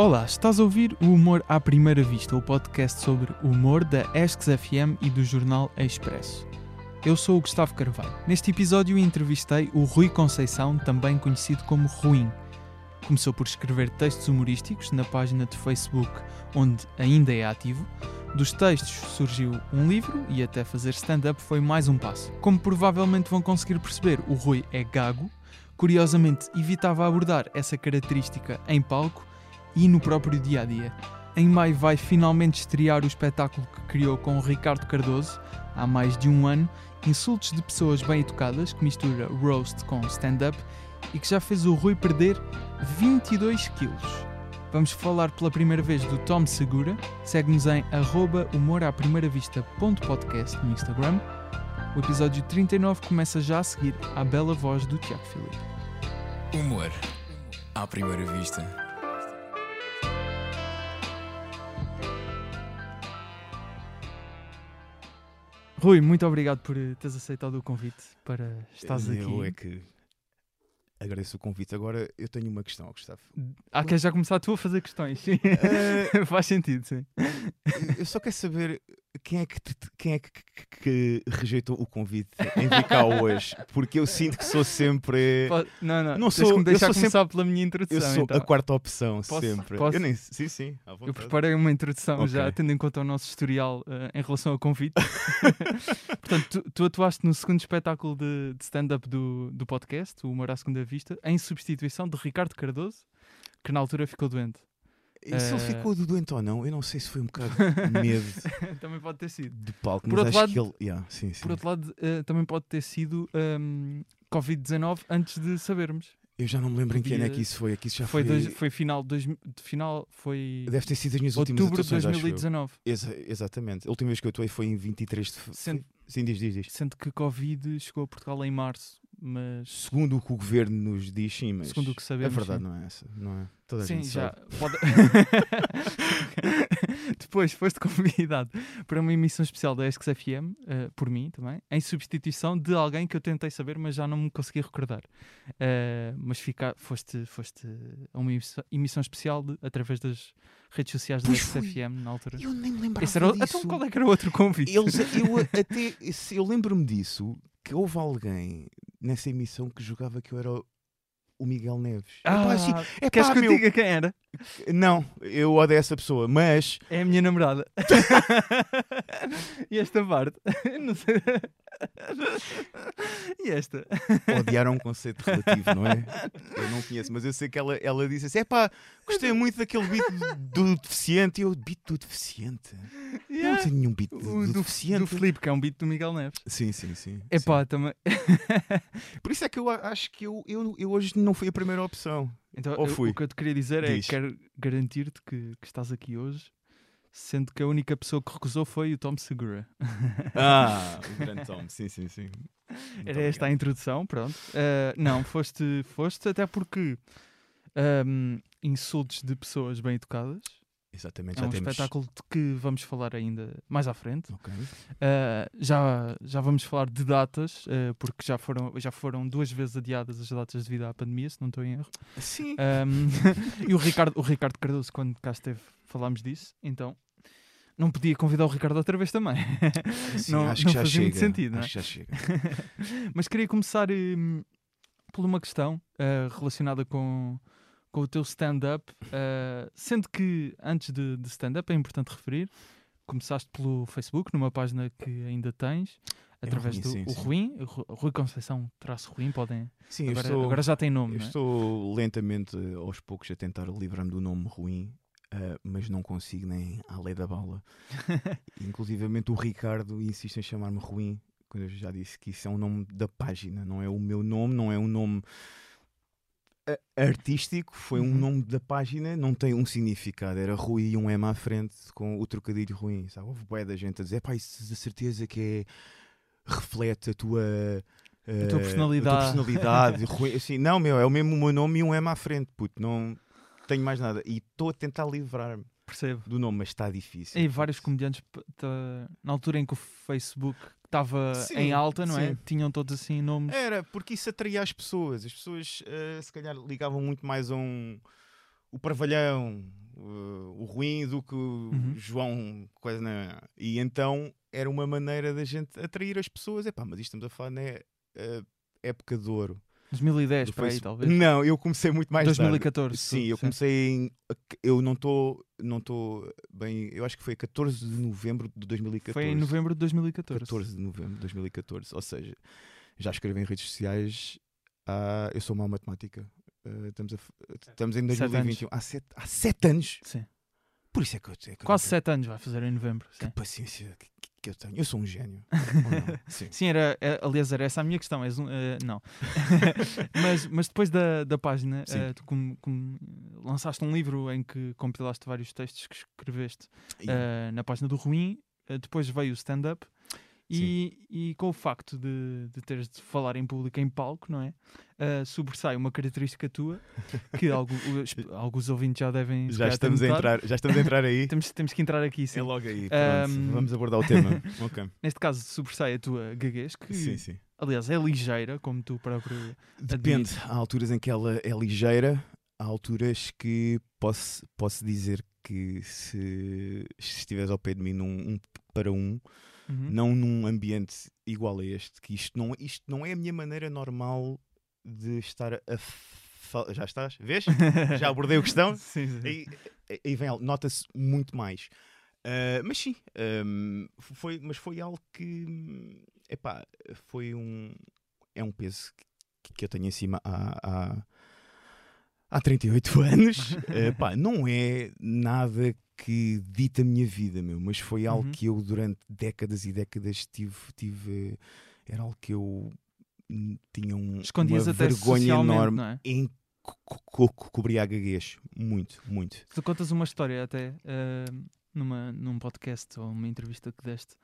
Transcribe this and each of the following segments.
Olá, estás a ouvir o Humor à Primeira Vista, o podcast sobre humor da Esques FM e do jornal Expresso. Eu sou o Gustavo Carvalho. Neste episódio entrevistei o Rui Conceição, também conhecido como Ruim. Começou por escrever textos humorísticos na página de Facebook, onde ainda é ativo. Dos textos surgiu um livro e até fazer stand-up foi mais um passo. Como provavelmente vão conseguir perceber, o Rui é gago. Curiosamente, evitava abordar essa característica em palco e no próprio dia a dia. Em maio vai finalmente estrear o espetáculo que criou com Ricardo Cardoso há mais de um ano, Insultos de Pessoas Bem Educadas, que mistura roast com stand-up e que já fez o Rui perder 22 quilos. Vamos falar pela primeira vez do Tom Segura. Segue-nos em humoraprimeiravista.podcast no Instagram. O episódio 39 começa já a seguir à bela voz do Tiago Filipe. Humor à primeira vista. Rui, muito obrigado por eh, teres aceitado o convite para estás eu aqui. é que agradeço o convite. Agora eu tenho uma questão, Gustavo. Ah, queres já começar tu a fazer questões? Sim. Eh, Faz sentido, sim. eu só quero saber quem é que, te- quem é que, que- que rejeitou o convite em vir cá hoje, porque eu sinto que sou sempre. Po- Não, não, Não sou- me eu sou começar pela minha Eu introdução. sou então. a quarta opção, Posso- sempre. posso? Eu nem, sim, sim, Eu preparei uma introdução já, Ok. tendo em conta o nosso historial eh, em relação ao convite. Portanto, tu, tu atuaste no segundo espetáculo de, de stand-up do, do podcast, o Humor à Segunda Vista, em substituição de Ricardo Cardoso, que na altura ficou doente. E se ele Eh, ficou do doente ou não, eu não sei se foi um bocado medo Também pode ter sido. de palco, Por mas outro acho que ele. Yeah, sim, sim. Por outro lado, eh, também pode ter sido ehm, Covid-19 antes de sabermos. Eu já não me lembro em que ano é que isso foi. É que isso já foi, foi. dois- foi final, dois, de final foi Deve ter sido as minhas últimas outubro de atuações, acho eu. 2019. Exa- exatamente. A última vez que eu atuei foi em 23 de fe- Sendo- Sim, diz, diz, diz. Sendo que Covid chegou a Portugal em março, mas Segundo o que o governo nos diz, sim, mas segundo o que a sabemos. verdade sim. não é essa, não é? Toda Sim, já pode. Depois foste convidado para uma emissão especial da Esques FM, eh, por mim também, em substituição de alguém que eu tentei saber, mas já não me consegui recordar. Eh, mas fica, foste, foste a uma emissão, emissão especial de- através das redes sociais da Pois Esques fui. FM na altura. Eu nem me lembrava Esse era disso. então qual é que era o outro convite? Eles, eu até, eu lembro-me disso, que houve alguém nessa emissão que jogava que eu era o Miguel Neves. Ah, Epá, assim, epá, queres que eu meu, diga quem era? Não, eu odeio essa pessoa, mas É a minha namorada. e esta parte? Não sei. E esta? odiar é um conceito relativo, não é? Eu não conheço, mas eu sei que ela, ela disse assim: epá, gostei muito daquele beat do, do deficiente. E eu, beat do deficiente? Eu Yeah. não tenho nenhum beat do, do do, deficiente. do Filipe, que é um beat do Miguel Neves. Sim, sim, sim. Epá, também. sim. Por isso é que eu acho que eu, eu, eu hoje não fui a primeira opção. então, Ou eu- fui? o que eu te queria dizer Diz. é: quero garantir-te que, que estás aqui hoje, sendo que a única pessoa que recusou foi o Tom Segura. Ah, o grande Tom, sim, sim, sim. Muito Era esta a obrigado. introdução, pronto. Ah, não, foste, foste até porque ahm, insultos de pessoas bem educadas. Exatamente, É já um temos. espetáculo de que vamos falar ainda mais à frente. Ok. Uh, já, já vamos falar de datas, uh, porque já foram, já foram duas vezes adiadas as datas devido à pandemia, se não estou em erro. Sim. Um, e o Ricardo, o Ricardo Cardoso, quando cá esteve, falámos disso, então não podia convidar o Ricardo outra vez também. sim, não- acho não que já fazia chega. muito sentido, não é? acho que já chega. Mas queria começar hum, por uma questão uh, relacionada com, com o teu stand-up, uh, sendo que antes de, de stand-up é importante referir, começaste pelo Facebook, numa página que ainda tens, É através Ruim, do sim, o sim. Ruim, Rui Conceição traço Ruim, podem. Sim, Agora, estou, agora já tem nome, eu é? estou lentamente, aos poucos, a tentar livrar-me do nome ruim. Ah, mas não consigo nem à lei da bala. Inclusivamente o Ricardo insiste em chamar-me ruim, quando eu já disse que isso é um nome da página, não é o meu nome, não é um nome a- artístico, foi um Uhum. nome da página, não tem um significado, era Rui e um M à frente com o trocadilho ruim. Sabe? Houve bué da gente a dizer, pá, isso de certeza que é reflete a tua. eh, tua personalidade." A tua personalidade. Assim, não, meu, é o mesmo o meu nome e um M à frente, puto, não tenho mais nada. E estou a tentar livrar-me Percebo. do nome, mas está difícil. E vários comediantes, na altura em que o Facebook estava em alta, não é? sim. Tinham todos assim nomes. Era, porque isso atraía as pessoas. As pessoas, eh, se calhar, ligavam muito mais a um. O Parvalhão, uh, o ruim do que o Uhum. João. Coisa, na... E então era uma maneira da gente atrair as pessoas. Epá, mas isto estamos a falar na uh, época de ouro. 2010, do para aí, talvez. Não, eu comecei muito mais tarde. 2014. Sim, eu comecei em. Eu não estou não estou bem. Eu acho que foi 14 de novembro de 2014. Foi em novembro de 2014. 14 de novembro de 2014. Ou seja, já escrevi em redes sociais. há- eu sou mau matemática. Uh, estamos, a estamos em Sete 2021. Há 7 há sete anos. Sim. Por isso é que eu, é que Quase não 7 anos vai fazer em novembro. Sim. Que paciência que, que eu tenho. Eu sou um gênio. Sim. Sim, era, é, aliás, era essa a minha questão. És um, eh, não. mas, mas depois da, da página, eh, tu com- com- lançaste um livro em que compilaste vários textos que escreveste eh, na página do Ruim. depois veio o stand-up. E, e com o facto de, de teres de falar em público em palco, não é? Eh, sobressai uma característica tua que os- alguns ouvintes já devem. já, estamos a entrar, já estamos a entrar aí. Temos, temos que entrar aqui, sim. É logo aí. Ahm, Pronto, vamos abordar o tema. ok. Neste caso, sobressai a tua gaguez, que Sim, sim. aliás é ligeira, como tu próprio. Depende. Há alturas em que ela é ligeira, há alturas que posso, posso dizer que se, se estiveres ao pé de mim num um para um, Uhum. não num ambiente igual a este, que isto não, isto não é a minha maneira normal de estar a. fa- Já estás? Vês? Já abordei a questão? Sim, sim. Aí, aí vem, algo, nota-se muito mais. Ah, mas sim, ahm, foi, mas foi algo que epá, foi um é um peso que, que eu tenho em cima há, há, há 38 anos. Epá, não é nada que dita a minha vida, meu, mas foi algo Uhum. que eu durante décadas e décadas tive, tive era algo que eu tinha um, Escondias uma vergonha enorme é? em co- co- co- cobrir a gaguez. Muito, muito. Tu contas uma história até eh, numa, num podcast ou uma entrevista que deste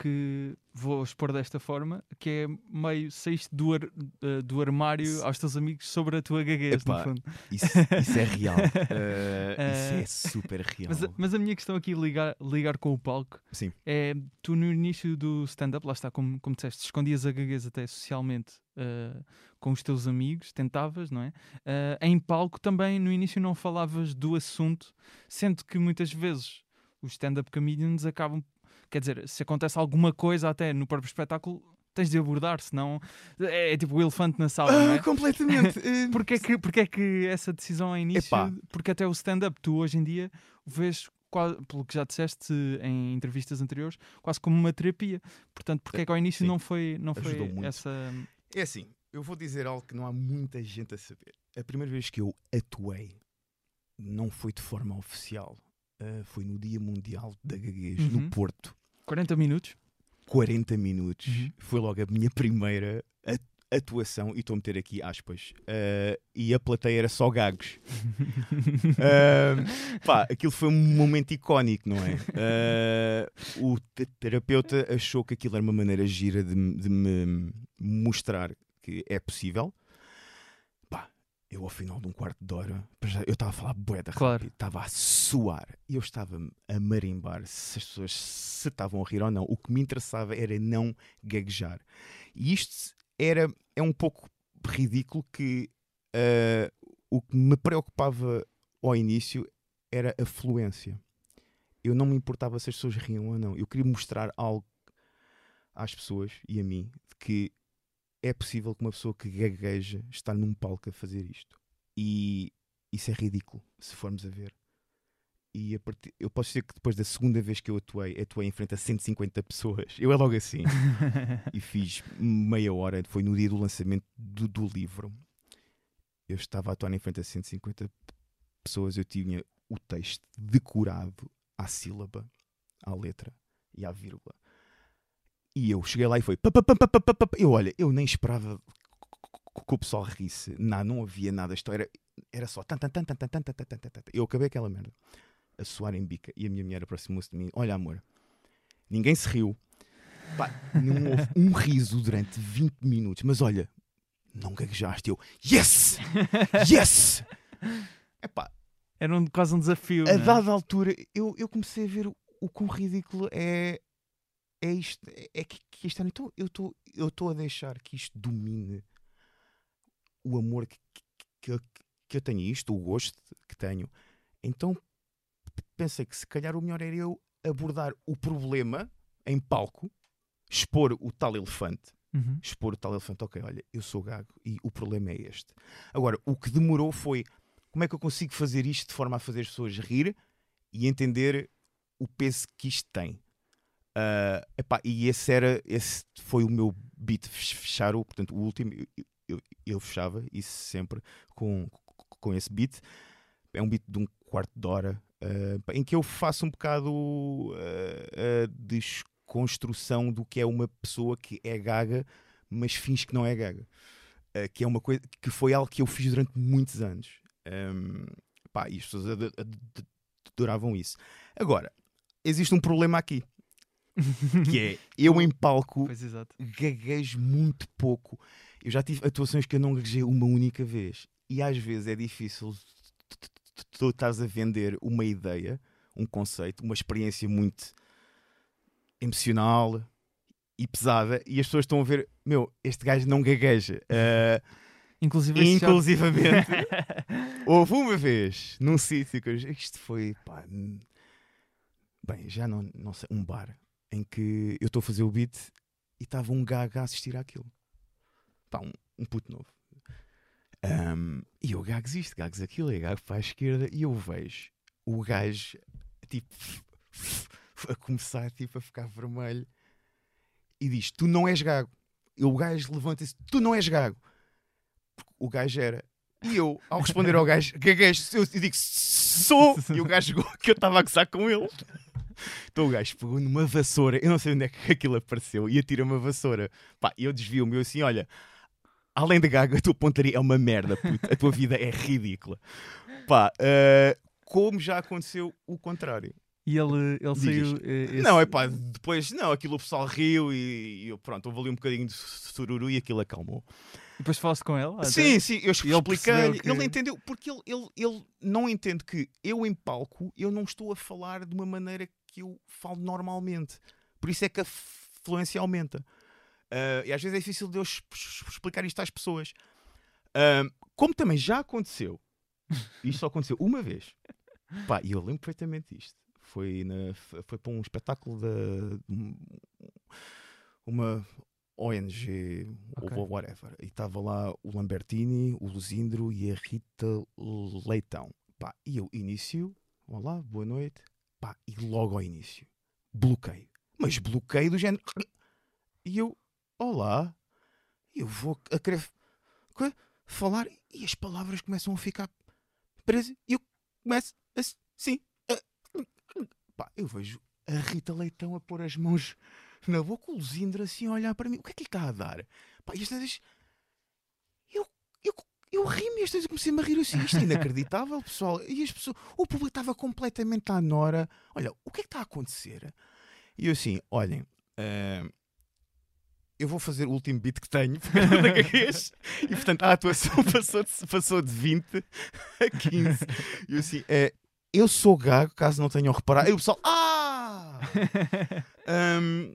que vou expor desta forma, que é meio saíste do, ar- eh, do armário aos teus amigos sobre a tua gaguez, no Epá, fundo. Isso, isso é real. Uh, isso Eh, é super real. Mas, a- mas a minha questão aqui ligar, ligar com o palco Sim. é tu no início do stand-up, lá está, como, como disseste, escondias a gaguez até socialmente eh, com os teus amigos, tentavas, não é? Eh, em palco também no início não falavas do assunto, sendo que muitas vezes os stand-up comedians acabam, quer dizer, se acontece alguma coisa até no próprio espetáculo, tens de abordar, senão é, é tipo o elefante na sala, não é? Ah, completamente. Porquê é que, porquê é que essa decisão é início? Epá. Porque até o stand-up, tu hoje em dia vês, qua- pelo que já disseste em entrevistas anteriores, quase como uma terapia. Portanto, porquê é que ao início Sim. não foi, não foi Ajudou muito. essa. É assim, eu vou dizer algo que não há muita gente a saber. A primeira vez que eu atuei não foi de forma oficial. Uh, foi no Dia Mundial da Gaguez, Uhum. no Porto. 40 minutos? 40 minutos. Uhum. Foi logo a minha primeira atuação, e estou a meter aqui aspas. Uh, e a plateia era só gagos. Uh, pá, aquilo foi um momento icónico, não é? Uh, o te- terapeuta achou que aquilo era uma maneira gira de, de me mostrar que é possível. Eu ao final de um quarto de hora, eu estava a falar boeda Claro. rápido, estava a suar e eu estava a marimbar se as pessoas se estavam a rir ou não. O que me interessava era não gaguejar. E isto era, é um pouco ridículo que uh, o que me preocupava ao início era a fluência. Eu não me importava se as pessoas riam ou não. Eu queria mostrar algo às pessoas e a mim de que é possível que uma pessoa que gagueja estar num palco a fazer isto. E isso é ridículo, se formos a ver. E a partir, eu posso dizer que depois da segunda vez que eu atuei, atuei em frente a 150 pessoas. Eu é logo assim. e fiz meia hora, foi no dia do lançamento do, do livro. Eu estava a atuar em frente a 150 pessoas, eu tinha o texto decorado à sílaba, à letra e à vírgula. E eu cheguei lá e foi. pa, pa, pa. Eu, olha, eu nem esperava que o pessoal risse. Não, não havia nada. Isto era, era só. Tan, tan, tan, tan, tan, tan, tan, tan, tan, tan, tan. Eu acabei aquela merda a suar em bica. E a minha mulher aproximou-se de mim. Olha, amor, ninguém se riu. Pá, não houve um riso durante 20 minutos. Mas olha, não gaguejaste. Eu, yes! Yes! Epá, Era um, quase um desafio. a não é? dada altura eu, eu comecei a ver o, o quão ridículo é, é isto. É, é que, que isto é. Então eu estou eu estou a deixar que isto domine o amor que, que, que eu tenho, isto, o gosto que tenho. Então pensei que se calhar o melhor era eu abordar o problema em palco, expor o tal elefante, Uhum. expor o tal elefante, ok, olha, eu sou gago e o problema é este. Agora, o que demorou foi como é que eu consigo fazer isto de forma a fazer as pessoas rir e entender o peso que isto tem. Ah, epá, e esse era esse foi o meu beat fech- fechar o, portanto, o último eu, eu, eu fechava isso sempre com, com esse beat. É um beat de um quarto de hora pá, em que eu faço um bocado a desconstrução do que é uma pessoa que é gaga, mas finge que não é gaga. Ah, que é uma coisa que foi algo que eu fiz durante muitos anos. Ahm, pá, e as pessoas ad- ad- adoravam isso. Agora, existe um problema aqui, que é eu em palco Pois gaguejo muito pouco. Eu já tive atuações que eu não gaguejei uma única vez. E às vezes é difícil tu- estás a vender uma ideia, um conceito, uma experiência muito emocional e pesada e as pessoas estão a ver, meu, este gajo não gagueja. Ah, Inclusive, inclusivamente, houve uma vez num sítio que eu, isto foi, pá, bem, já não, não sei, um bar em que eu estou a fazer o beat e estava um gago a assistir àquilo. Pá, um, um puto novo. Ahm, e eu gagos isto, gagos aquilo, e gago para a esquerda e eu vejo o gajo tipo a começar tipo, a ficar vermelho e diz: Tu não és gago. E o gajo levanta-se: Tu não és gago. Porque o gajo era. E eu, ao responder ao gajo, gaguejo, eu digo: Sou! E o gajo que eu estava a gozar com ele. Então o gajo pegou numa vassoura, eu não sei onde é que aquilo apareceu, e atira uma vassoura. Pá, eu desvio-me, eu assim: Olha, além de gago, a tua pontaria é uma merda, puto. a tua vida é ridícula. Pá, eh, como já aconteceu o contrário. E ele, ele Diz saiu. eh, esse- Não, é pá, depois, não, aquilo o pessoal riu e, e eu, pronto, houve ali um bocadinho de sururu e aquilo acalmou. E depois falaste com ele? até? Sim, sim, eu ele expliquei-lhe. que- Ele entendeu, porque ele, ele, ele não entende que eu em palco eu não estou a falar de uma maneira que eu falo normalmente. Por isso é que a fluência aumenta. Ah, e às vezes é difícil de eu explicar isto às pessoas. Ah, como também já aconteceu, isto só aconteceu uma vez. Pá, e eu lembro perfeitamente disto. Foi, na, foi para um espetáculo da. Uma ONG Ok. ou whatever. E estava lá o Lambertini, o Luzindro e a Rita Leitão. Pá, e eu inicio, olá, boa noite. Pá, e logo ao início, bloqueio. Mas bloqueio do género. E eu, olá, eu vou a querer falar e as palavras começam a ficar presas. E eu começo assim. a- Pá, eu vejo a Rita Leitão a pôr as mãos na boca, o Luzindro assim a olhar para mim. O que é que lhe está a dar? Pá, e as vezes eu, ri-me, as vezes comecei-me a rir assim. Isto é inacreditável, pessoal. E as pessoas, o público estava completamente à nora. Olha, o que é que está a acontecer? E eu assim, olhem, ah, eu vou fazer o último beat que tenho da caguez. E portanto a atuação passou de, passou de 20 a 15. E eu assim, eh, eu sou gago, caso não tenham reparado. E o pessoal, ah! Ahm,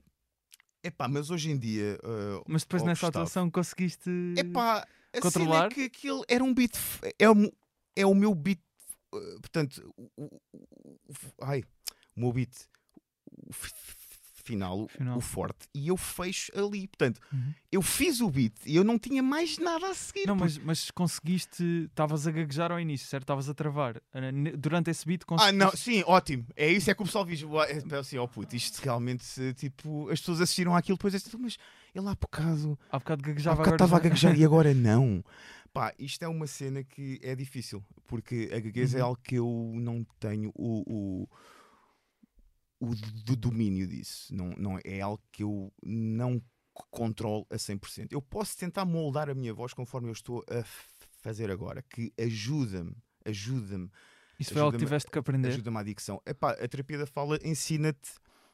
epá, mas hoje em dia. ah, Mas depois nessa atuação conseguiste. Epá, a controlar? cena é que aquilo era um beat. É o, é o meu beat. uh, portanto, o, o- o- ai, o meu beat final, o- Final. o forte, e eu fecho ali. Portanto, Uhum. eu fiz o beat e eu não tinha mais nada a seguir. Não, porque- mas, mas conseguiste. Estavas a gaguejar ao início, certo? Estavas a travar. Ah, Durante esse beat Ah, conseguiste. não, sim, ótimo. É isso, é que o pessoal diz, "Ué, é assim, ó puto, isto realmente, tipo, as pessoas assistiram àquilo, depois é tipo, mas ele há bocado Há bocado Há gaguejava bocado agora. estava a já- gaguejar e agora não. Pá, isto é uma cena que é difícil, porque a gaguez é Uhum. algo que eu não tenho o, o, o do domínio disso. Não, não, é algo que eu não controlo a 100%. Eu posso tentar moldar a minha voz conforme eu estou a fazer agora, que ajuda-me, ajuda-me Isso foi algo que ajuda-me- tiveste que aprender. ajuda-me à dicção. Epá, a terapia da fala ensina-te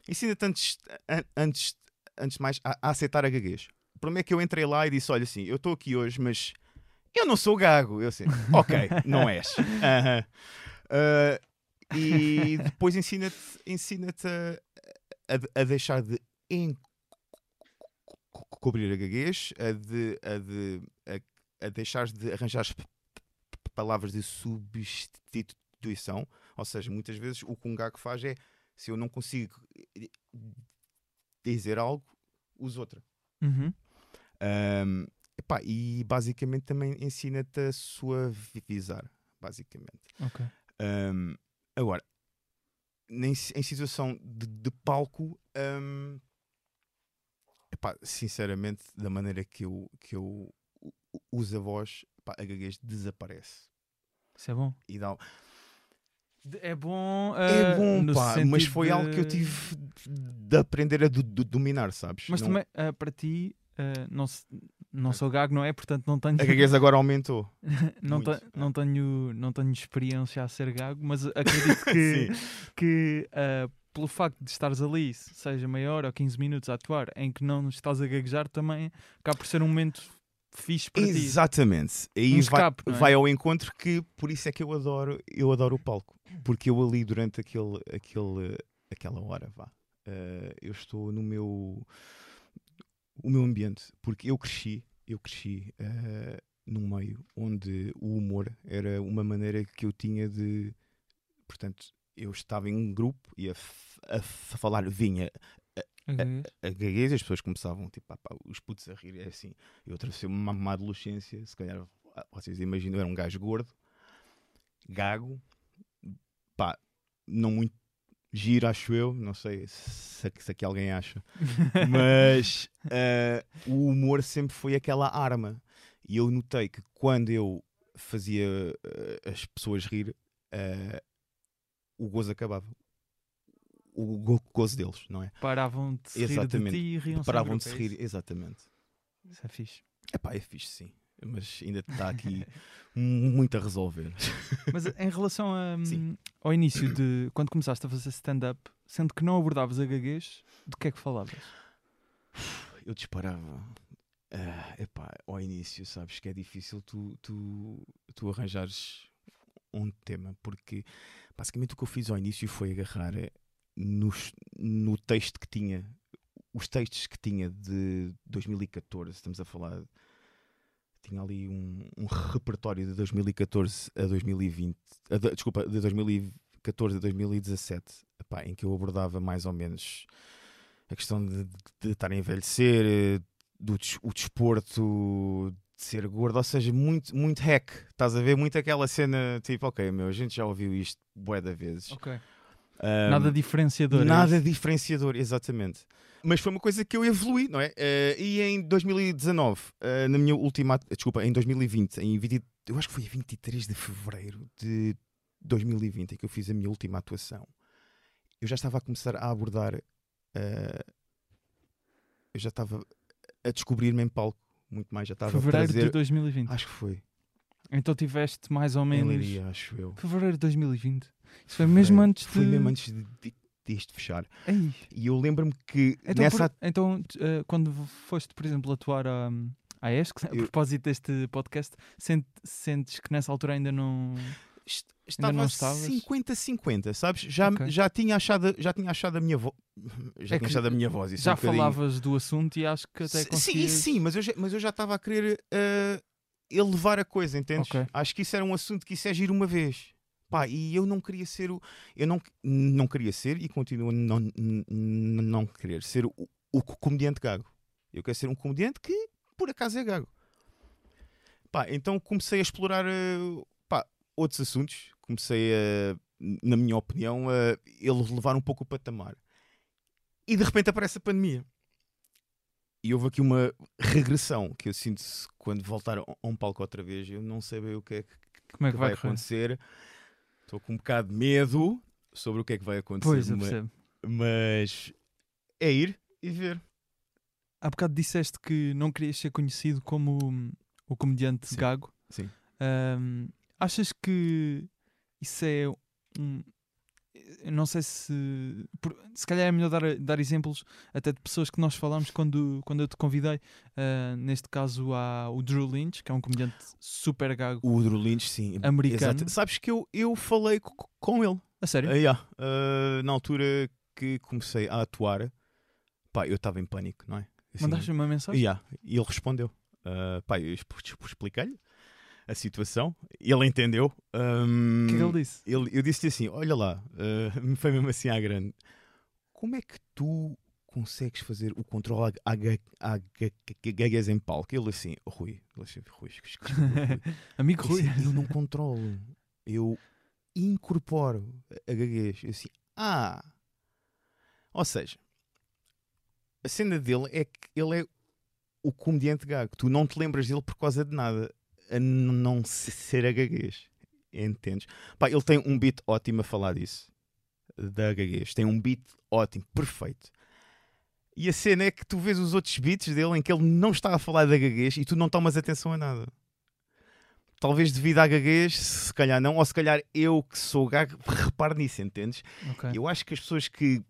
ensina-te antes, an- antes, antes de mais a, a aceitar a gaguez. O problema é que eu entrei lá e disse: Olha, assim, eu estou aqui hoje, mas eu não sou gago. Eu assim, ok, não és. Aham. Ah, e depois ensina-te ensina a, a, a deixar de encobrir a gaguez, a de, a de a, a deixares de arranjar palavras de substituto intuição, ou seja, muitas vezes o que um gago faz é se eu não consigo eh, dizer algo, uso outra. Uhum. Um, epá, e basicamente também ensina-te a suavizar, basicamente. Ok. Um, agora, em, em situação de, de palco, um, epá, sinceramente, da maneira que eu, que eu uso a voz, epá, a gaguez desaparece. Isso é bom. E dá, É bom. é ah, bom, pá, mas foi algo que eu de- tive de aprender a do- do- dominar, sabes? Mas Não- também, ah, para ti, ah, não, não sou gago, não é? Portanto, não tenho. A gaguez agora aumentou. não, te- é. não, tenho, não tenho experiência a ser gago, mas acredito que, que pelo facto de estares ali, seja meia hora ou 15 minutos a atuar, em que não estás a gaguejar, também acaba por ser um momento fixe para ti. Exatamente. Aí Um vai, escape, não é? vai ao encontro que por isso é que eu adoro, eu adoro o palco. Porque eu ali durante aquele, aquele, aquela hora, vá, eh, eu estou no meu o meu ambiente. Porque eu cresci, eu cresci eh, num meio onde o humor era uma maneira que eu tinha de portanto, eu estava em um grupo e a, a falar vinha A gaguez. a gaguez, as pessoas começavam, tipo, ah, pá, os putos a rir, é assim. Eu atravessei uma, uma adolescência, se calhar ah, vocês imaginam, eu era um gajo gordo, gago, pá, não muito giro, acho eu, não sei se, se aqui alguém acha, mas ah, o humor sempre foi aquela arma. E eu notei que quando eu fazia ah, as pessoas rir, ah, o gozo acabava. O go- gozo deles, não é? Paravam de se rir de Exatamente. ti e riam Paravam de se rir, Isso? exatamente. Isso é fixe. Epá, é fixe sim, mas ainda está aqui muito a resolver. Mas em relação a, hum, ao início de quando começaste a fazer stand-up, sendo que não abordavas a gaguez, do que é que falavas? Eu disparava. Ah, epá, ao início, sabes que é difícil tu, tu, tu arranjares um tema, porque basicamente o que eu fiz ao início foi agarrar no texto que tinha, os textos que tinha de 2014, estamos a falar, tinha ali um, um repertório de 2014 a 2020, a de- desculpa, de 2014 a 2017, epá, em que eu abordava mais ou menos a questão de, de estar a envelhecer, do o desporto, de ser gordo, ou seja, muito, muito hack. Estás a ver? Muito aquela cena tipo, ok, meu, a gente já ouviu isto bué de vezes. Ok. Ahm, Nada diferenciador. é Nada isso? diferenciador, exatamente. Mas foi uma coisa que eu evolui, não é? Eh, e em 2019, eh, na minha última, desculpa, em 2020, em 20, eu acho que foi 23 de fevereiro de 2020 em que eu fiz a minha última atuação. Eu já estava a começar a abordar, eh, eu já estava a descobrir-me em palco muito mais, já estava a Fevereiro trazer, de 2020. acho que foi, Então tiveste mais ou em menos. Leiria, acho eu. Fevereiro de 2020. Isso foi mesmo antes de. Foi mesmo antes de, de, disto fechar. Ei. E eu lembro-me que Então, nessa por- então, eh, quando foste, por exemplo, atuar a, à ESC, a Eu- propósito deste podcast, sent- sentes que nessa altura ainda não. Estava estavas? 50-50, sabes? Já, Ok. já, tinha achado, já tinha achado a minha voz. Já É tinha achado a minha voz. É Já um falavas do assunto e acho que até Sim, Sim, conseguias... sim, mas eu já, mas eu já estava a querer eh, elevar a coisa, entendes? Ok. Acho que isso era um assunto que isso é giro uma vez. Pá, e eu não queria ser o. Eu não, não queria ser e continuo a não, não querer ser o, o comediante gago. Eu quero ser um comediante que por acaso é gago. Pá, então comecei a explorar eh, pá, outros assuntos. Comecei a, na minha opinião, a ele levar um pouco o patamar. E de repente aparece a pandemia. E houve aqui uma regressão que eu sinto quando voltar a um palco outra vez. Eu não sei bem o que é que, Como é que que vai, vai acontecer. Estou com um bocado de medo sobre o que é que vai acontecer. Pois, eu percebo. mas é ir e ver. Há bocado disseste que não querias ser conhecido como o comediante Sim. gago. Sim. Ahm, achas que isso é um. Não sei se. se calhar é melhor dar, dar exemplos até de pessoas que nós falamos quando, quando eu te convidei. Ah, neste caso há o Drew Lynch, que é um comediante super gago. O Drew Lynch, sim. Americano. Exato. Sabes que eu, eu falei co- com ele. A sério? Ah, yeah. Ah, na altura que comecei a atuar, pá, eu estava em pânico, não é? Assim, Mandaste uma mensagem? Yeah, E ele respondeu. Uh, pá, eu exp- exp- expliquei-lhe a situação. Ele entendeu. Um, O que é que ele disse? Ele, eu disse-lhe assim: Olha lá, uh, foi mesmo assim à grande. Como é que tu consegues fazer o controle à, gaguez em palco? Ele assim, Rui, assim, Rui, Rui. amigo Rui. Assim, eu não controlo, eu incorporo a gaguez. Eu assim, ah, ou seja, a cena dele é que ele é o comediante gago. Tu não te lembras dele por causa de nada, a não ser a gaguez. Entendes? Pá, ele tem um beat ótimo a falar disso. Da gaguez. Tem um beat ótimo, perfeito. E a cena é que tu vês os outros beats dele em que ele não está a falar da gaguez e tu não tomas atenção a nada. Talvez devido à gaguez, se calhar não, ou se calhar eu que sou gago, reparo nisso, entendes? Okay. Eu acho que as pessoas que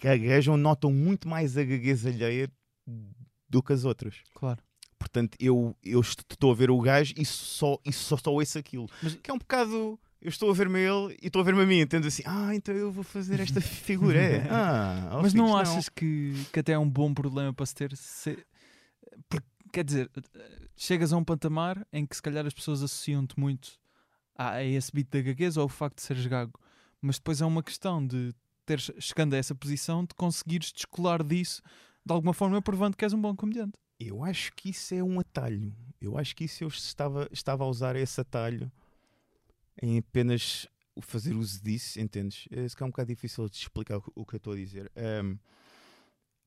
gaguejam notam muito mais a gaguez alheia do que as outras. Claro. Portanto, eu, eu estou a ver o gajo e só, e só, só ouço aquilo. Mas... Que é um bocado. Eu estou a ver-me ele e estou a ver-me a mim, entendo assim, ah, então eu vou fazer esta figura. É. Ah, Mas não achas Que, que até é um bom problema para se ter. Se... Porque, quer dizer, chegas a um patamar em que se calhar as pessoas associam-te muito a, a esse beat da gagueza ou ao facto de seres gago. Mas depois é uma questão de teres, chegando a essa posição, de conseguires descolar disso de alguma forma provando que és um bom comediante. Eu acho que isso é um atalho. Eu acho que isso eu estava, estava a usar esse atalho em apenas fazer uso disso, entendes? É, é um bocado difícil de explicar o que eu estou a dizer. Um,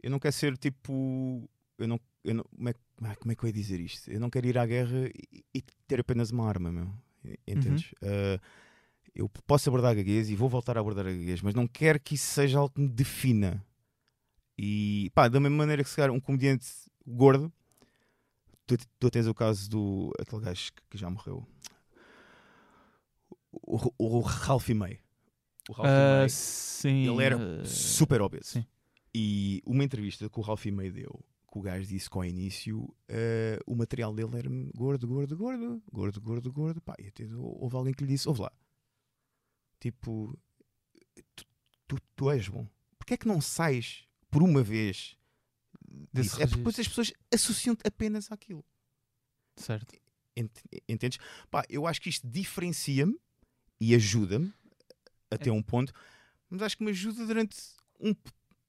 eu não quero ser tipo. Eu não, eu não, como, é, como é que eu ia dizer isto? Eu não quero ir à guerra e, e ter apenas uma arma, meu. Entendes? Uhum. Uh, eu posso abordar a gaguez e vou voltar a abordar a gaguez, mas não quero que isso seja algo que me defina. E pá, da mesma maneira que se calhar um comediante gordo, tu, tu tens o caso do aquele gajo que já morreu, o, o, o Ralphie May. O Ralphie uh, May, sim, ele era uh, super obeso. Sim. E uma entrevista que o Ralphie May deu, que o gajo disse que ao início uh, o material dele era gordo, gordo, gordo, gordo, gordo, gordo. Pá, e até houve alguém que lhe disse: ouve lá, tipo, tu, tu, tu és bom, porque é que não sais por uma vez É porque depois as pessoas associam-te apenas àquilo. Certo. Entendes? Pá, eu acho que isto diferencia-me e ajuda-me até é. um ponto, mas acho que me ajuda durante um,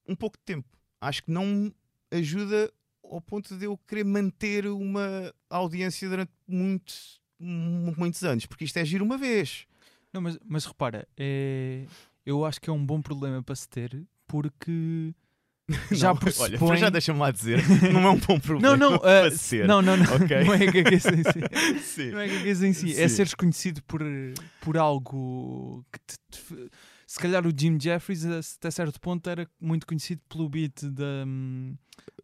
um pouco de tempo. Acho que não me ajuda ao ponto de eu querer manter uma audiência durante muitos, muitos anos, porque isto é giro uma vez. Não, mas, mas repara, é... eu acho que é um bom problema para se ter, porque já não, pressupõe... Olha, já deixa-me lá dizer, não é um bom problema não, não, uh, ser. Não, não, não. Okay. Não é gagueza em si. Sim. Não é gagueza em si. É Sim. É seres conhecido por, por algo que te, te, se calhar o Jim Jeffries até certo ponto era muito conhecido pelo beat da, hum,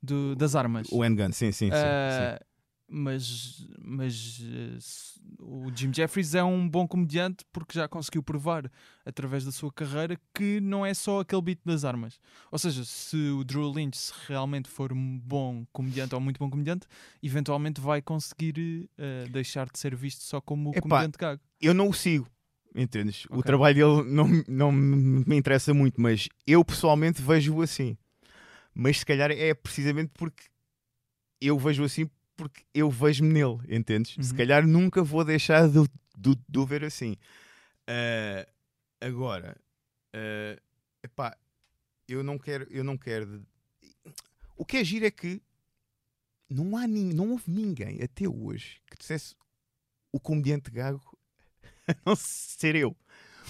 do, das armas. O handgun, sim, sim, uh, sim, sim mas, mas uh, o Jim Jeffries é um bom comediante porque já conseguiu provar através da sua carreira que não é só aquele beat das armas. Ou seja, se o Drew Lynch realmente for um bom comediante ou muito bom comediante, eventualmente vai conseguir uh, deixar de ser visto só como Epá, comediante gago. Eu não o sigo. Entendes? Okay. O trabalho dele não, não me interessa muito, mas eu pessoalmente vejo-o assim. Mas se calhar é precisamente porque eu vejo assim porque eu vejo-me nele, entendes? Uhum. Se calhar nunca vou deixar de, de, de o ver assim. Uh, agora, uh, epá, eu não quero, eu não quero. O que é giro é que não há ninguém, não houve ninguém até hoje que dissesse o comediante gago a não ser eu.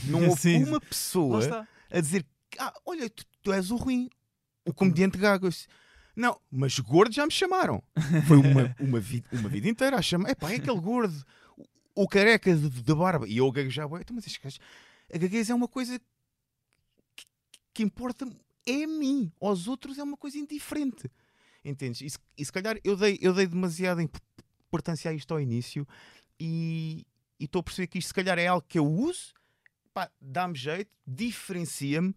Não houve Sim. uma pessoa a dizer ah, olha, tu, tu és o ruim, o comediante gago. Não, mas gordo já me chamaram. Foi uma, uma, vida, uma vida inteira a chamar. Epá, é aquele gordo, o, o careca de, barba. E eu gaguejava. Então, mas este gajo, a gaguez é uma coisa que, que, importa é a mim. Aos outros é uma coisa indiferente. Entendes? E se, e se calhar eu dei, eu dei demasiada importância a isto ao início e estou a perceber que isto se calhar é algo que eu uso, dá-me jeito, diferencia-me,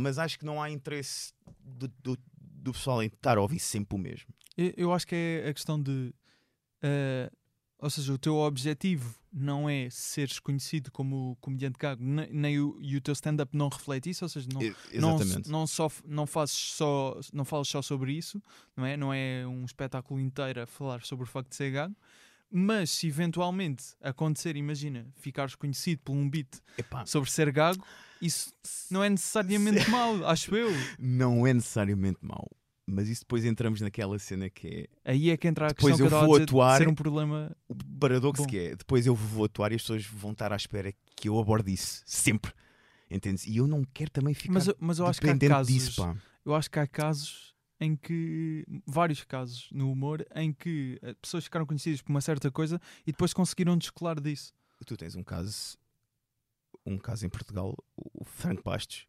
mas acho que não há interesse do, do, do pessoal em estar a ouvir sempre o mesmo. Eu acho que é a questão de. Uh, ou seja, o teu objetivo não é seres conhecido como comediante gago, nem, nem o, e o teu stand-up não reflete isso, ou seja, não, não, não, só, não, fazes só, não falas só sobre isso, não é? Não é um espetáculo inteiro a falar sobre o facto de ser gago, Mas se eventualmente acontecer, imagina, ficares conhecido por um beat Epá, sobre ser gago, isso não é necessariamente mau, acho eu. não é necessariamente mau. Mas isso depois entramos naquela cena que é Aí é que entra a Depois questão eu que vou atuar- ser um problema. o paradoxo Bom. que é. Depois eu vou atuar e as pessoas vão estar à espera que eu aborde isso. Sempre. Entendes? E eu não quero também ficar Mas, mas eu acho que há casos. disso, pá. eu acho que há casos em que vários casos no humor em que eh, pessoas ficaram conhecidas por uma certa coisa e depois conseguiram descolar disso. Tu tens um caso, um caso em Portugal, o Franco Bastos,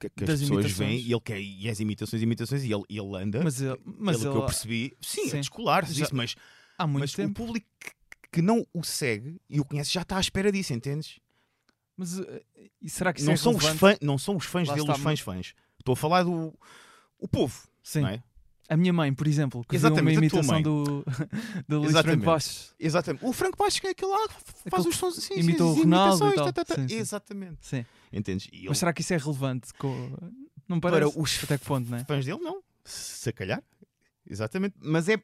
que, que as pessoas imitações. vêm e ele quer e as imitações, imitações, e ele, ele anda. Mas, ele, mas pelo ele, que eu percebi, sim, Sim. a descolar-se Já- disso, mas, há muito mas o tempo. público que, não o segue e o conhece já está à espera disso, entendes? Mas eh, e será que isso Não é são, os relevante? fã, não são os fãs Lá dele os fãs fãs. Estou a falar do o povo, Sim. é? A minha mãe, por exemplo, que uma Exatamente, a tua imitação do, do Luís Exatamente. Franco Bastos. Exatamente. O Franco Bastos que é aquele lá que faz os sons sim, imitou o Ronaldo e imitações, tal. tá, tá, tá. Sim, sim. Exatamente. Sim. Entendes? Ele, Mas será que isso é relevante? Co- Não para parece? os Até que ponto, não é? fãs dele, não. Se calhar. Exatamente. Mas é,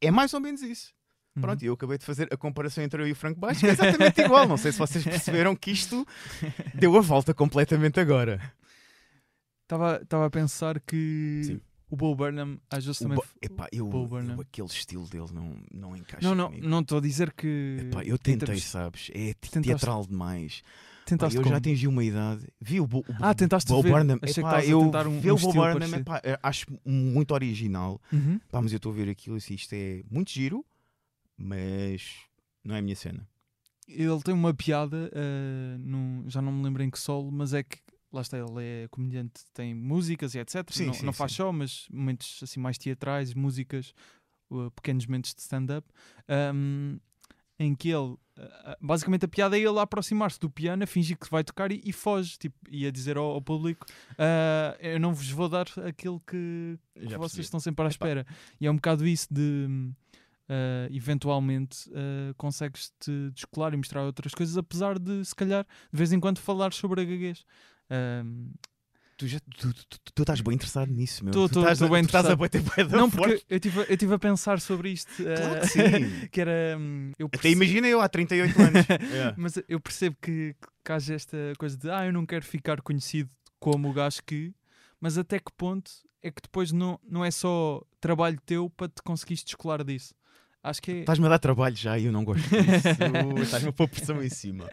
é mais ou menos isso. Uhum. Pronto, e eu acabei de fazer a comparação entre eu e o Franco Bastos, que é exatamente igual. Não sei se vocês perceberam que isto deu a volta completamente agora. Estava a pensar que Sim. o Bo Burnham às vezes também. Bo- epá, eu, Bo Burnham. eu- aquele estilo dele não, não encaixa Não, não, comigo. não estou a dizer que. Epá, eu tentei, termos- sabes? É te- Tentaste- teatral demais. Pá, Tentaste eu como? já atingi uma idade. Vi o, Bo, Ah, tentaste Bo ver. Burnham. Achei que Epá, a eu tentar um- vi um o Bo Burnham, epá, acho muito original. Uhum. Pá, mas eu estou a ver aquilo assim, isto é muito giro, mas não é a minha cena. Ele tem uma piada, eh, num- já não me lembro em que solo, mas é que lá está, ele é comediante, tem músicas e etc. Sim, não, sim, não faz sim. só, mas momentos assim mais teatrais, músicas, uh, pequenos momentos de stand-up, ahm, em que ele uh, uh, basicamente a piada é ele aproximar-se do piano, a fingir que vai tocar e, e foge, tipo, e a dizer ao, ao público: "Ah, Eu não vos vou dar aquilo que, que vocês percebi. estão sempre à espera. E é um bocado isso de ah, eventualmente ah, consegues-te descolar e mostrar outras coisas, apesar de se calhar de vez em quando falar sobre a gaguez. Ahm, Tu, já, tu, tu, tu- estás bem interessado nisso, meu. Tô- Tu tô- estás, tô bem tu estás a bater não, porque eu estive eu tive a pensar sobre isto. Claro ah, que sim. que era. hum, eu Até imagina eu há 38 anos. É. Mas eu percebo que, que haja esta coisa de ah, eu não quero ficar conhecido como o gajo que, mas até que ponto é que depois não, não é só trabalho teu para te conseguires descolar disso. Acho que. Estás-me a dar trabalho já e eu não gosto disso. Estás-me a pôr pressão em cima.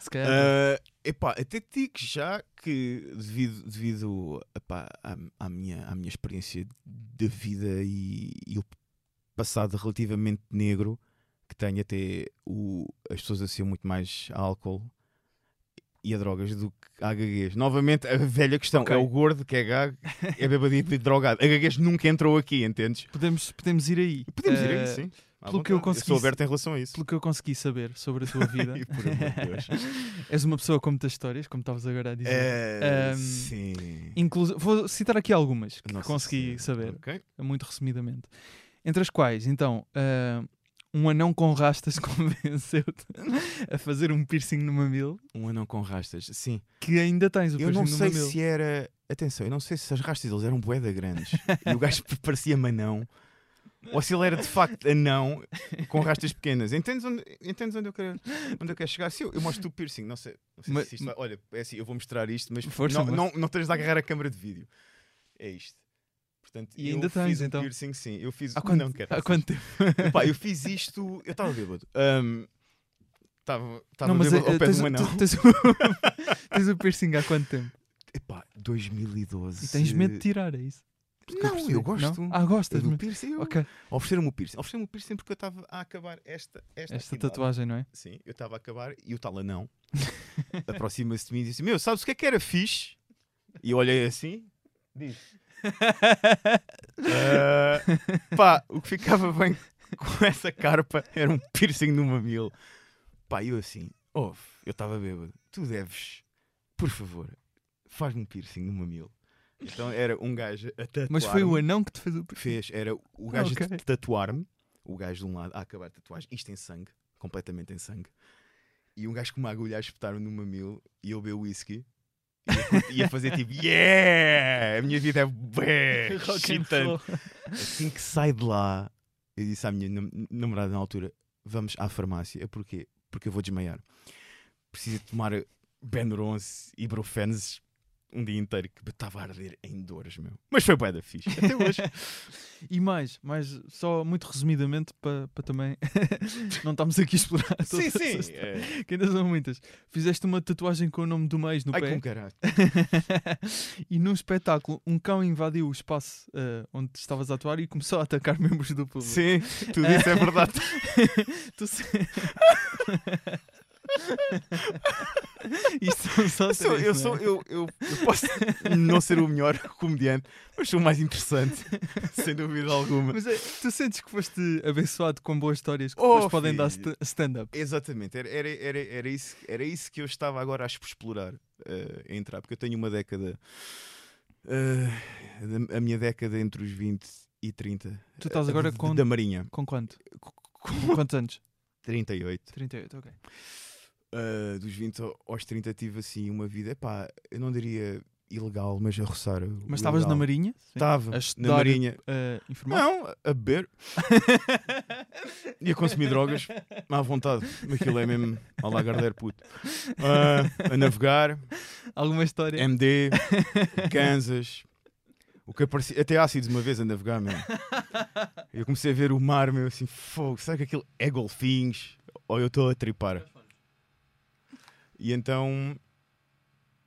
Se calhar. Ah, epá, até te digo já que devido, devido epá, à, à minha, à minha experiência de vida e, e o passado relativamente negro que tenho até o, as pessoas associam muito mais a álcool e a drogas do que a gaguez. Novamente, a velha questão Ok. é o gordo que é gago, é bebadito e drogado. A gaguez nunca entrou aqui, entendes? podemos, podemos ir aí. Podemos ir Eh, aí, sim. À pelo que eu consegui- sou aberto em relação a isso. Pelo que eu consegui saber sobre a tua vida, por Deus. és uma pessoa com muitas histórias, como estavas agora a dizer. Eh, Ahm, sim. Incluso, vou citar aqui algumas que Nossa consegui Senhora. saber. Ok. muito resumidamente. Entre as quais, então, ah, um anão com rastas convenceu-te a fazer um piercing no mamilo, Um anão com rastas, sim. que ainda tens o Eu piercing não no sei mamilo. se era. Atenção, eu não sei se as rastas deles eram boeda grandes e o gajo parecia-me anão ou se ele era de facto anão com rastas pequenas. Entendes onde, entendes onde, eu, quero, onde eu quero chegar? Se eu, eu mostro o piercing, não sei, não sei Mas- se isto vai. Olha, é assim, eu vou mostrar isto, mas Força, não, não, não tens de agarrar a câmara de vídeo. É isto. Portanto, E ainda fiz tens, um então? piercing, sim. Eu fiz Há quanto, não, quero há quanto tempo? Epá, eu fiz isto, eu estava bêbado. Ahm, Estava estava Não, mas bêbado eh, ao pé tens, de um tens, tens o piercing há quanto tempo? Epá, 2012. E tens medo de tirar, é isso? Não, eu gosto. Não? Ah, gostas? do piercing. eu- Ok, Ofereceram-me o piercing. Ofereceram-me o piercing porque eu estava a acabar esta, esta, esta tatuagem, não é? Sim, eu estava a acabar e o tal anão aproxima-se de mim e disse: Meu, sabes o que é que era fixe? E eu olhei assim, diz: "Ah, Pá, o que ficava bem com essa carpa era um piercing no mamilo. Pá, eu assim, oh, eu estava bêbado, tu deves, por favor, faz-me um piercing no mamilo. Então era um gajo a tatuar. Mas foi o anão que te fez o. Fez, era o gajo Ok. a tatuar-me, o gajo de um lado a acabar a tatuagem, isto em sangue, completamente em sangue, e um gajo com uma agulha a espetar-me no mamilo e eu beber whisky. e Ia, fazer tipo, yeah! A minha vida é bué, Rock and excitante." roll. Assim que sai de lá, eu disse à minha nam- namorada na altura: vamos à farmácia. Porquê? Porque eu vou desmaiar. Preciso tomar Benuron e Ibuprofenes um dia inteiro que estava a arder em dores, meu. Mas foi bué da fixe. Até hoje. E mais, mais só muito resumidamente para para também não estamos aqui a explorar sim, sim. É. que ainda são muitas. Fizeste uma tatuagem com o nome do mês no Ai, pé com caralho. e num espetáculo um cão invadiu o espaço eh, onde estavas a atuar e começou a atacar membros do público. Sim, tudo isso é verdade. Tu se- Isto são só Eu, sou, três, eu, é? sou, eu, eu, eu posso não ser o melhor comediante, mas sou o mais interessante, sem dúvida alguma. Mas é, tu sentes que foste abençoado com boas histórias que Oh, depois podem dar stand-up. Exatamente, era, era, era, era, isso, era isso que eu estava agora a explorar, eh, a entrar, porque eu tenho uma década, da- a minha década entre os 20 e 30. Tu estás eh, agora de- com- Da Marinha, Com quanto? Com quantos anos? 38. 38, ok. Uh, dos 20 ao- aos 30 tive assim uma vida, epá, eu não diria ilegal, mas a roçar. Mas estavas na. Marinha? Estava na Marinha. informática? Não, a beber e a consumir drogas à vontade. Aquilo é mesmo a Lagardère puto. Ah, a navegar, Alguma história? MD, Kansas. O que aparecia, até ácidos uma vez a navegar, meu. Eu comecei a ver o mar, meu, assim, fogo, será que aquilo é golfinhos? Ou eu estou a tripar? E então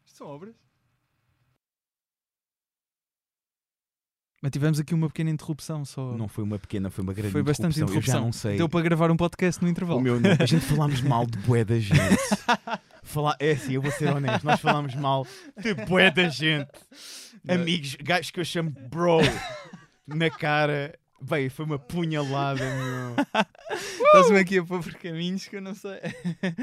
Isto são obras? Mas tivemos aqui uma pequena interrupção só. Não foi uma pequena, foi uma grande Foi bastante interrupção. interrupção. Eu já não sei. Deu para gravar um podcast no O intervalo. meu nome. A gente falámos mal de bué da gente. Falar... É assim, eu vou ser honesto. Nós falámos mal de bué da gente. Amigos, gajos que eu chamo bro na cara. Bem, foi uma punhalada, meu. Estás-me aqui a pôr por caminhos que eu não sei.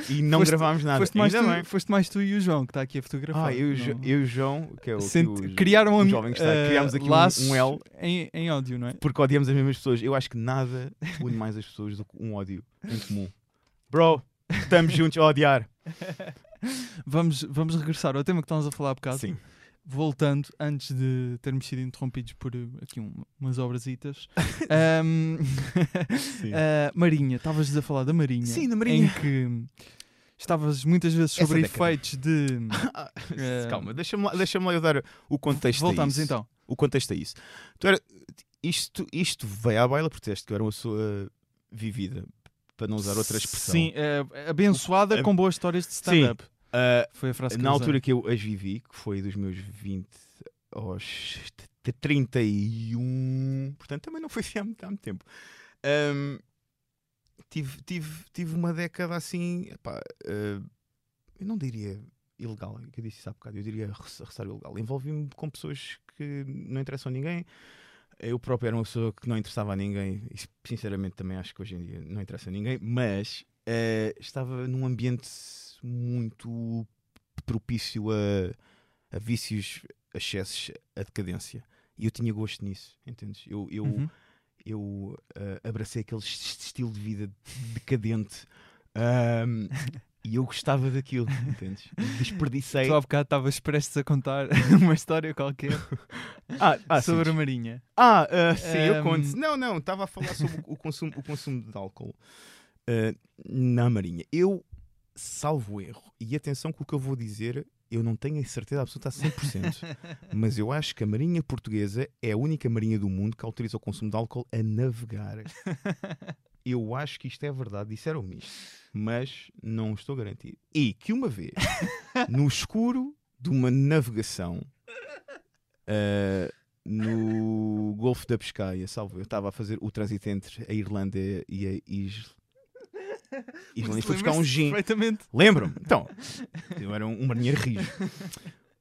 E não Foste- gravámos nada. Foste mais, tu, foste mais tu e o João, que está aqui a fotografar. Ah, eu, e Não- eu e o João, que é o, Sente- que o, criaram o a jovem que está, eh, criámos aqui um- um, L em, em áudio, não é? porque odiamos as mesmas pessoas. Eu acho que nada une mais as pessoas do que um ódio em comum. Bro, estamos juntos a odiar. Vamos, vamos regressar ao tema que estávamos a falar há bocado. Sim. Voltando, antes de termos sido interrompidos por eh, aqui um- umas obrasitas. Ahm, Sim. ah, Marinha, estavas a falar da Marinha. Sim, na Marinha. Em que estavas muitas vezes sobre efeitos de. Eh, Calma, deixa-me lá, deixa lá eu dar o contexto a Voltamos isso. então. O contexto é isso. Tu era, isto, isto veio à baila porque que eu era uma pessoa vivida, para não usar outra expressão. Sim, eh, abençoada A- com boas histórias de stand-up. Ah, Foi a frase que na usei. altura que eu as vivi, que foi dos meus 20 aos t- 31, portanto também não foi assim há muito, há muito tempo. Ahm, tive, tive, tive uma década assim, epá, ah, eu não diria ilegal, que eu disse isso há bocado, eu diria roçar ilegal. Envolvi-me com pessoas que não interessam a ninguém. Eu próprio era uma pessoa que não interessava a ninguém, e sinceramente também acho que hoje em dia não interessa a ninguém, mas eh, estava num ambiente muito propício a, a vícios, a excessos, a decadência. E eu tinha gosto nisso, entendes? Eu, eu, Uhum. eu eh, abracei aquele est- estilo de vida decadente ahm, e eu gostava daquilo, entendes? Desperdicei. Tu há bocado estavas prestes a contar uma história qualquer Ah, ah, sim, sobre a Marinha. Ah, ah, sim, eu Ahm. conto. Não, não, estava a falar sobre o, consumo, o consumo de álcool ah, na Marinha. Eu, salvo erro, e atenção com o que eu vou dizer, eu não tenho a certeza absoluta a 100%, mas eu acho que a Marinha Portuguesa é a única marinha do mundo que autoriza o consumo de álcool a navegar. Eu acho que isto é verdade, disseram-me isto, mas não estou garantido. E que uma vez, no escuro de uma navegação ah, no Golfo da Pescaia, salvo eu, estava a fazer o trânsito entre a Irlanda e a Isla. E fui buscar um gin. Perfeitamente. Lembro-me. Então, eu era um, um marinheiro rijo.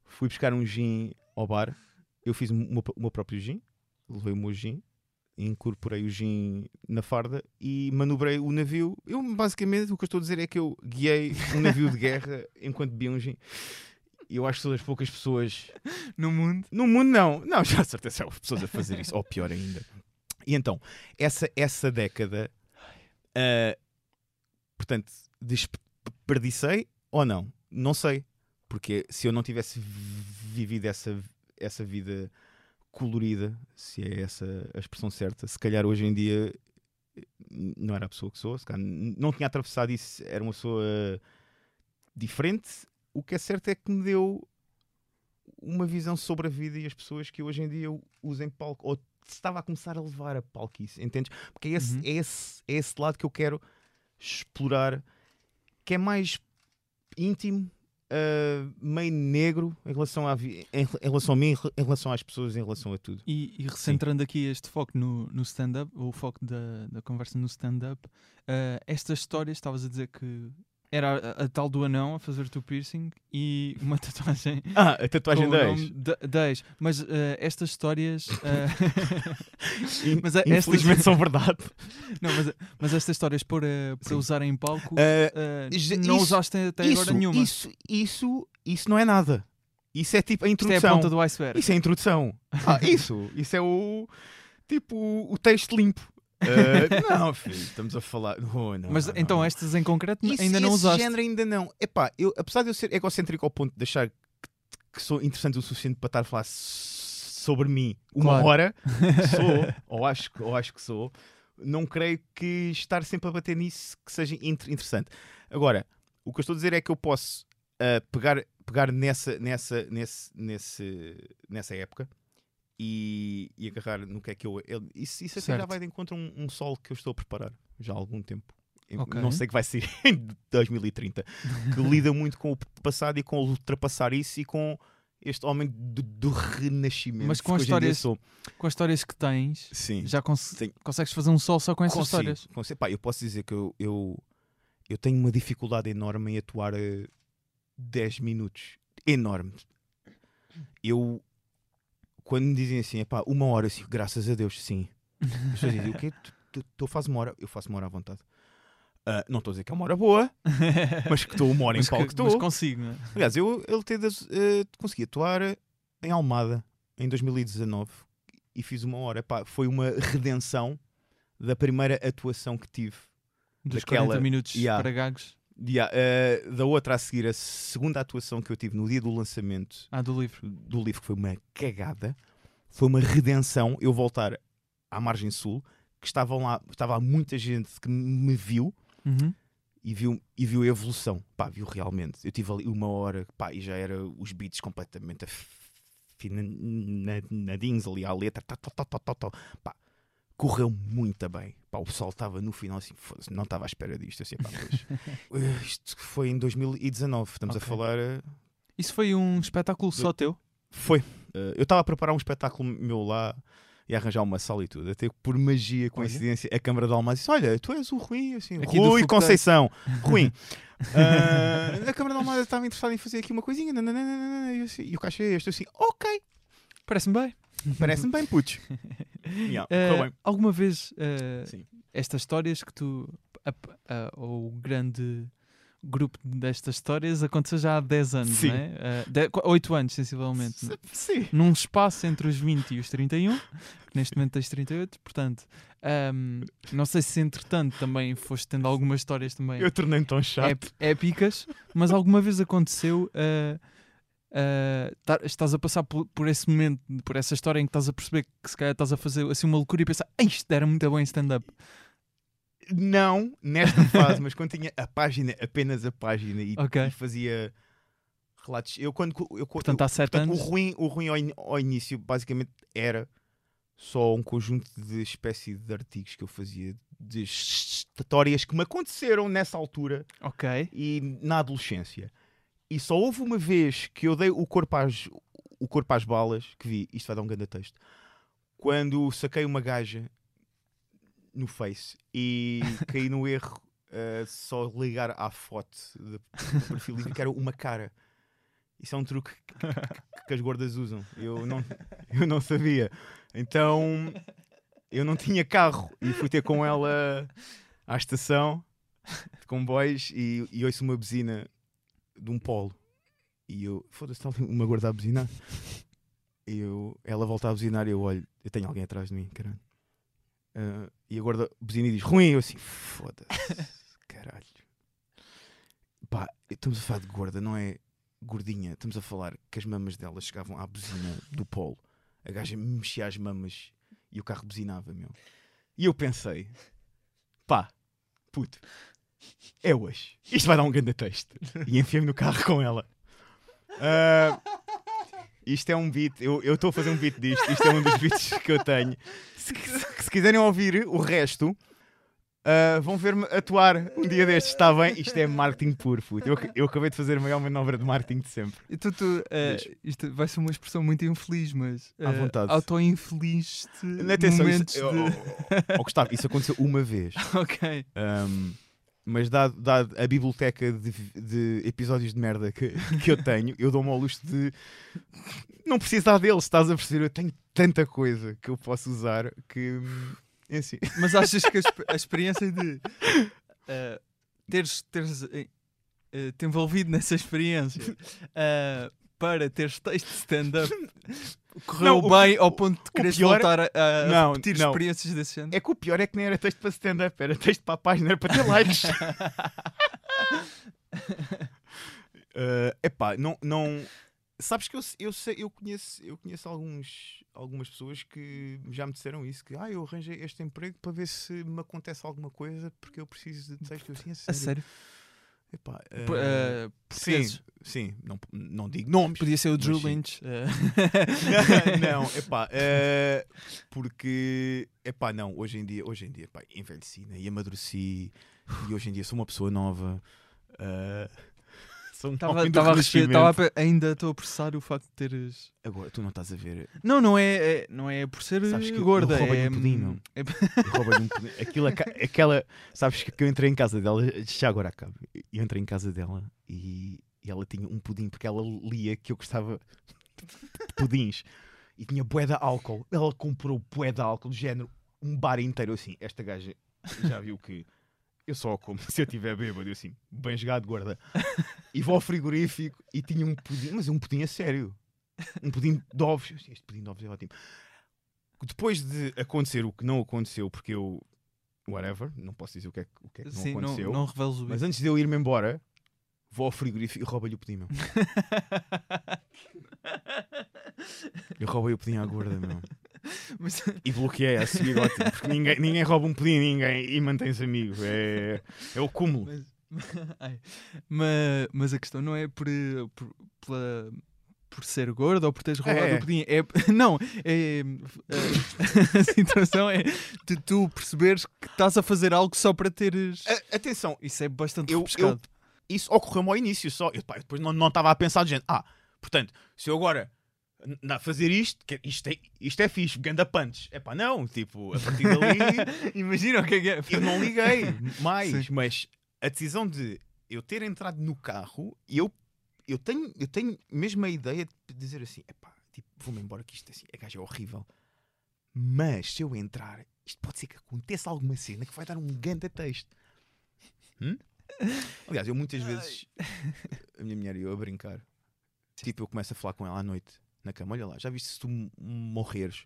Fui buscar um gin ao bar. Eu fiz o meu, o meu próprio gin. Levei o meu gin. Incorporei o gin na farda e manobrei o navio. Eu, basicamente, o que eu estou a dizer é que eu guiei um navio de guerra enquanto bebia um gin. Eu acho que sou das poucas pessoas No mundo. no mundo, não. Não, já de certeza há pessoas a fazer isso. Ou pior ainda. E então, essa, essa década, ah, portanto, desperdicei ou não? Não sei. Porque se eu não tivesse vivido essa, essa vida colorida, se é essa a expressão certa, se calhar hoje em dia n- não era a pessoa que sou, calhar não tinha atravessado isso, era uma pessoa diferente. O que é certo é que me deu uma visão sobre a vida e as pessoas que hoje em dia eu uso em palco, ou estava a começar a levar a palco isso, entendes? Porque é esse, Uhum. é esse, é esse lado que eu quero explorar, que é mais íntimo, ah, meio negro em relação, à em, em relação a mim, em relação às pessoas, em relação a tudo. E, e recentrando aqui este foco no, no stand-up, o foco da, da conversa no stand-up, eh, estas histórias, estavas a dizer que era a, a tal do anão a fazer-te o piercing e uma tatuagem. Ah, a tatuagem com o 10. nome de- de ex. Mas eh, estas histórias. eh, In- mas é- estas- Infelizmente são verdade. não, mas, mas estas histórias para, para Sim. usar em palco eh, já- não isso- usaste até isso, agora nenhuma. Isso, isso, isso não é nada. Isso é tipo a Isto é a introdução. ponta do iceberg. Isso é a introdução. Ah, isso. Isso é o tipo o texto limpo. Ah, não, filho, estamos a falar. Oh, não, Mas não, então não. estas em concreto Isso- ainda não usaste. género ainda não. Epá, eu, apesar de eu ser egocêntrico ao ponto de achar que, que sou interessante o suficiente para estar a falar sobre mim uma Claro. hora, sou, ou acho, que- ou acho que sou, não creio que estar sempre a bater nisso que seja inter- interessante. Agora, o que eu estou a dizer é que eu posso ah, pegar, pegar nessa, nessa, nesse, nesse, nessa época. E, e agarrar no que é que eu. eu- isso isso até já vai de encontro a um, um solo que eu estou a preparar já há algum tempo. Eu Ok. Não sei que vai ser em 2030. Que lida muito com o passado e com ultrapassar isso e com este homem do, do renascimento. Mas com que as histórias- sou. Com as histórias que tens, Sim. já cons- Sim. consegues fazer um sol só com essas Consigo, histórias. consigo. Pá, eu posso dizer que eu, eu, eu tenho uma dificuldade enorme em atuar a 10 minutos. Enorme. Eu, quando me dizem assim, epá, uma hora, assim, graças a Deus, sim. As pessoas dizem, o quê? Tu, tu, tu fazes uma hora? Eu faço uma hora à vontade. Ah, não estou a dizer que é uma hora boa, mas que estou uma hora em palco que- que mas estou. consigo, não é? Aliás, eu, eu te- eh, consegui atuar em Almada em 2019 e fiz uma hora. Pá, foi uma redenção da primeira atuação que tive. Dos Daquela- 40 minutos Yeah. para gagos. Yeah, eh, da outra a seguir, a segunda atuação que eu tive no dia do lançamento Ah, do livro. do livro, que foi uma cagada, foi uma redenção. Eu voltar à margem sul, que estavam lá, estava muita gente que me viu Uhum. e viu, e viu a evolução. Pá, viu realmente. Eu tive ali uma hora pá, e já era os beats completamente afinadinhos ali à letra. Tal, tal, tal, tal, tal, tal. Pá, correu muito bem. Pá, o pessoal estava no final assim, "Foda-se, não estava à espera disto. Assim, pá, pois. Eh, isto foi em 2019. Estamos Ok. a falar. eh, Isso foi um espetáculo só teu? Foi. Eh, eu estava a preparar um espetáculo meu lá e arranjar uma sala e tudo. Até por magia, coincidência, a Câmara de Almada disse: Olha, tu és o Rui, assim, Aqui Rui Fogoteiro." Conceição. Rui. Ah, a Câmara de Almada estava interessada em fazer aqui uma coisinha. nananana, E, assim, e o caixa é este. Eu assim, ok, Parece-me bem. parece-me bem, putos. Yeah, bem. alguma vez Sim. estas histórias que tu. ou o grande grupo destas histórias aconteceu já há 10 anos, Sim. não é? De- 8 anos, sensivelmente. S- Sim. Num espaço entre os 20 e os 31, que neste momento tens 38, portanto, ahm, não sei se entretanto também foste tendo algumas histórias também Eu tornei-me tão chato. ép- épicas, mas alguma vez aconteceu ah, tar- estás a passar por, por esse momento, por essa história em que estás a perceber que se calhar estás a fazer assim uma loucura e pensar, "Ai, isto era muito bom em stand-up. Não nesta fase, mas quando tinha a página, apenas a página e, Ok. e fazia relatos. Eu quando. Eu, Portanto, eu- há 7 Portanto, o anos. ruim, o ruim ao, in- ao início basicamente era só um conjunto de espécie de artigos que eu fazia de histórias que me aconteceram nessa altura Ok. e na adolescência. E só houve uma vez que eu dei o corpo às, o corpo às balas, que vi, isto vai dar um grande texto, quando saquei uma gaja no Face e caí no erro uh, só ligar à foto do perfil e que era uma cara. Isso é um truque que, que- que as gordas usam. Eu não, eu não sabia. Então eu não tinha carro e fui ter com ela à estação de comboios e, e ouço uma buzina de um polo. E eu, foda-se, está ali uma gorda a buzinar. E eu, ela volta a buzinar e eu olho, eu tenho alguém atrás de mim, caralho. Ah, e a gorda buzina e diz ruim, eu assim, foda-se, caralho. Pá, estamos a falar de gorda, não é gordinha. Estamos a falar que as mamas dela chegavam à buzina do polo. A gaja mexia as mamas e o carro buzinava, meu. E eu pensei, pá, puto, é hoje. Isto vai dar um grande texto. E enfiei-me no carro com ela. Ah, isto é um beat, eu estou a fazer um beat disto. Isto é um dos beats que eu tenho. Se, se- se quiserem ouvir o resto, ah, vão ver-me atuar um dia destes, está bem? Isto é marketing puro, puto. Eu, eu acabei de fazer a maior manobra de marketing de sempre. Então tu, Diz. isto vai ser uma expressão muito infeliz, mas À eh, vontade. auto-infeliz-te Atenção, momentos isso, de... oh, oh, oh, Gustavo, isso aconteceu uma vez. ok. Um, mas dado, dado a biblioteca de, de episódios de merda que, que eu tenho, eu dou-me ao luxo de não precisar deles, estás a perceber? Eu tenho tanta coisa que eu posso usar que é assim. Mas achas que a, a experiência de eh, teres, teres eh, te envolvido nessa experiência eh, para teres texto de stand-up correu Não, o bem ao ponto de é- voltar a, a Não, repetir não. experiências desse género? É que o pior é que nem era texto para stand-up, era texto para a página, era para ter likes. Uh, epá, não, não. Sabes que eu, eu, sei, eu conheço, eu conheço alguns, algumas pessoas que já me disseram isso: que ah, eu arranjei este emprego para ver se me acontece alguma coisa porque eu preciso de texto. Eu assim, a A sério. Epá, uh, eh, sim, sim, não, não digo nomes. Podia ser o Drew. Lynch. eh. não, epá, eh, porque, epá, não, hoje em dia, hoje em dia, pá, envelheci né, e amadureci e hoje em dia sou uma pessoa nova. Eh, sou um Estava homem do estava a receber- renascimento. estava a pe- ainda estou a processar o facto de teres. Agora, tu não estás a ver, Não, não é, é- não é por ser Sabes que eu- gorda. eu é, um pudim, meu. é- eu roubo-lhe um. Aquilo, aca- aquela, sabes que eu entrei em casa dela, já agora acaba, eu entrei em casa dela e, e ela tinha um pudim, porque ela lia que eu gostava de pudins e tinha bué de álcool. Ela comprou bué de álcool, do género, um bar inteiro assim. Esta gaja já viu que eu só como se eu estiver bêbado, eu assim, bem jogado, gorda. E vou ao frigorífico e tinha um pudim, mas um pudim a sério. Um pudim de ovos. Assim, este pudim de ovos é ótimo. Depois de acontecer o que não aconteceu, porque eu. Whatever, não posso dizer o que é, que- o que, é que não Sim, não, aconteceu. não reveles o Mas antes de eu ir-me embora, vou ao frigorífico e roubo-lhe o pudim, meu. Eu roubei o pudim à gorda, meu. Mas- E bloqueei a seguir, ótimo. Porque ninguém, ninguém rouba um pudim ninguém, e mantém-se amigo. É, é o cúmulo. Mas, Ai. mas, mas a questão não é por, por, pela- por ser gordo ou por teres roubado É. o pudim. É, não, é, eh, a situação é de tu perceberes que estás a fazer algo só para teres. A- atenção, Isso é bastante Eu- refrescado. isso ocorreu-me ao início só. Eu, pá, depois não não estava a pensar de gente. Ah, portanto, se eu agora n- na- fazer isto, que isto é, isto é fixe, ganda punch. É pá, não, tipo, a partir dali Imagina o que é que é. eu não liguei mais. Sim. Mas a decisão de eu ter entrado no carro, eu, eu, tenho, eu tenho mesmo a ideia de dizer assim: é pá, tipo, vou-me embora que isto assim, a gaja é horrível. Mas se eu entrar, isto pode ser que aconteça alguma cena que vai dar um ganda texto. Hum? Aliás, eu muitas vezes, a minha mulher e eu a brincar, tipo, eu começo a falar com ela à noite na cama: olha lá, já viste se tu morreres?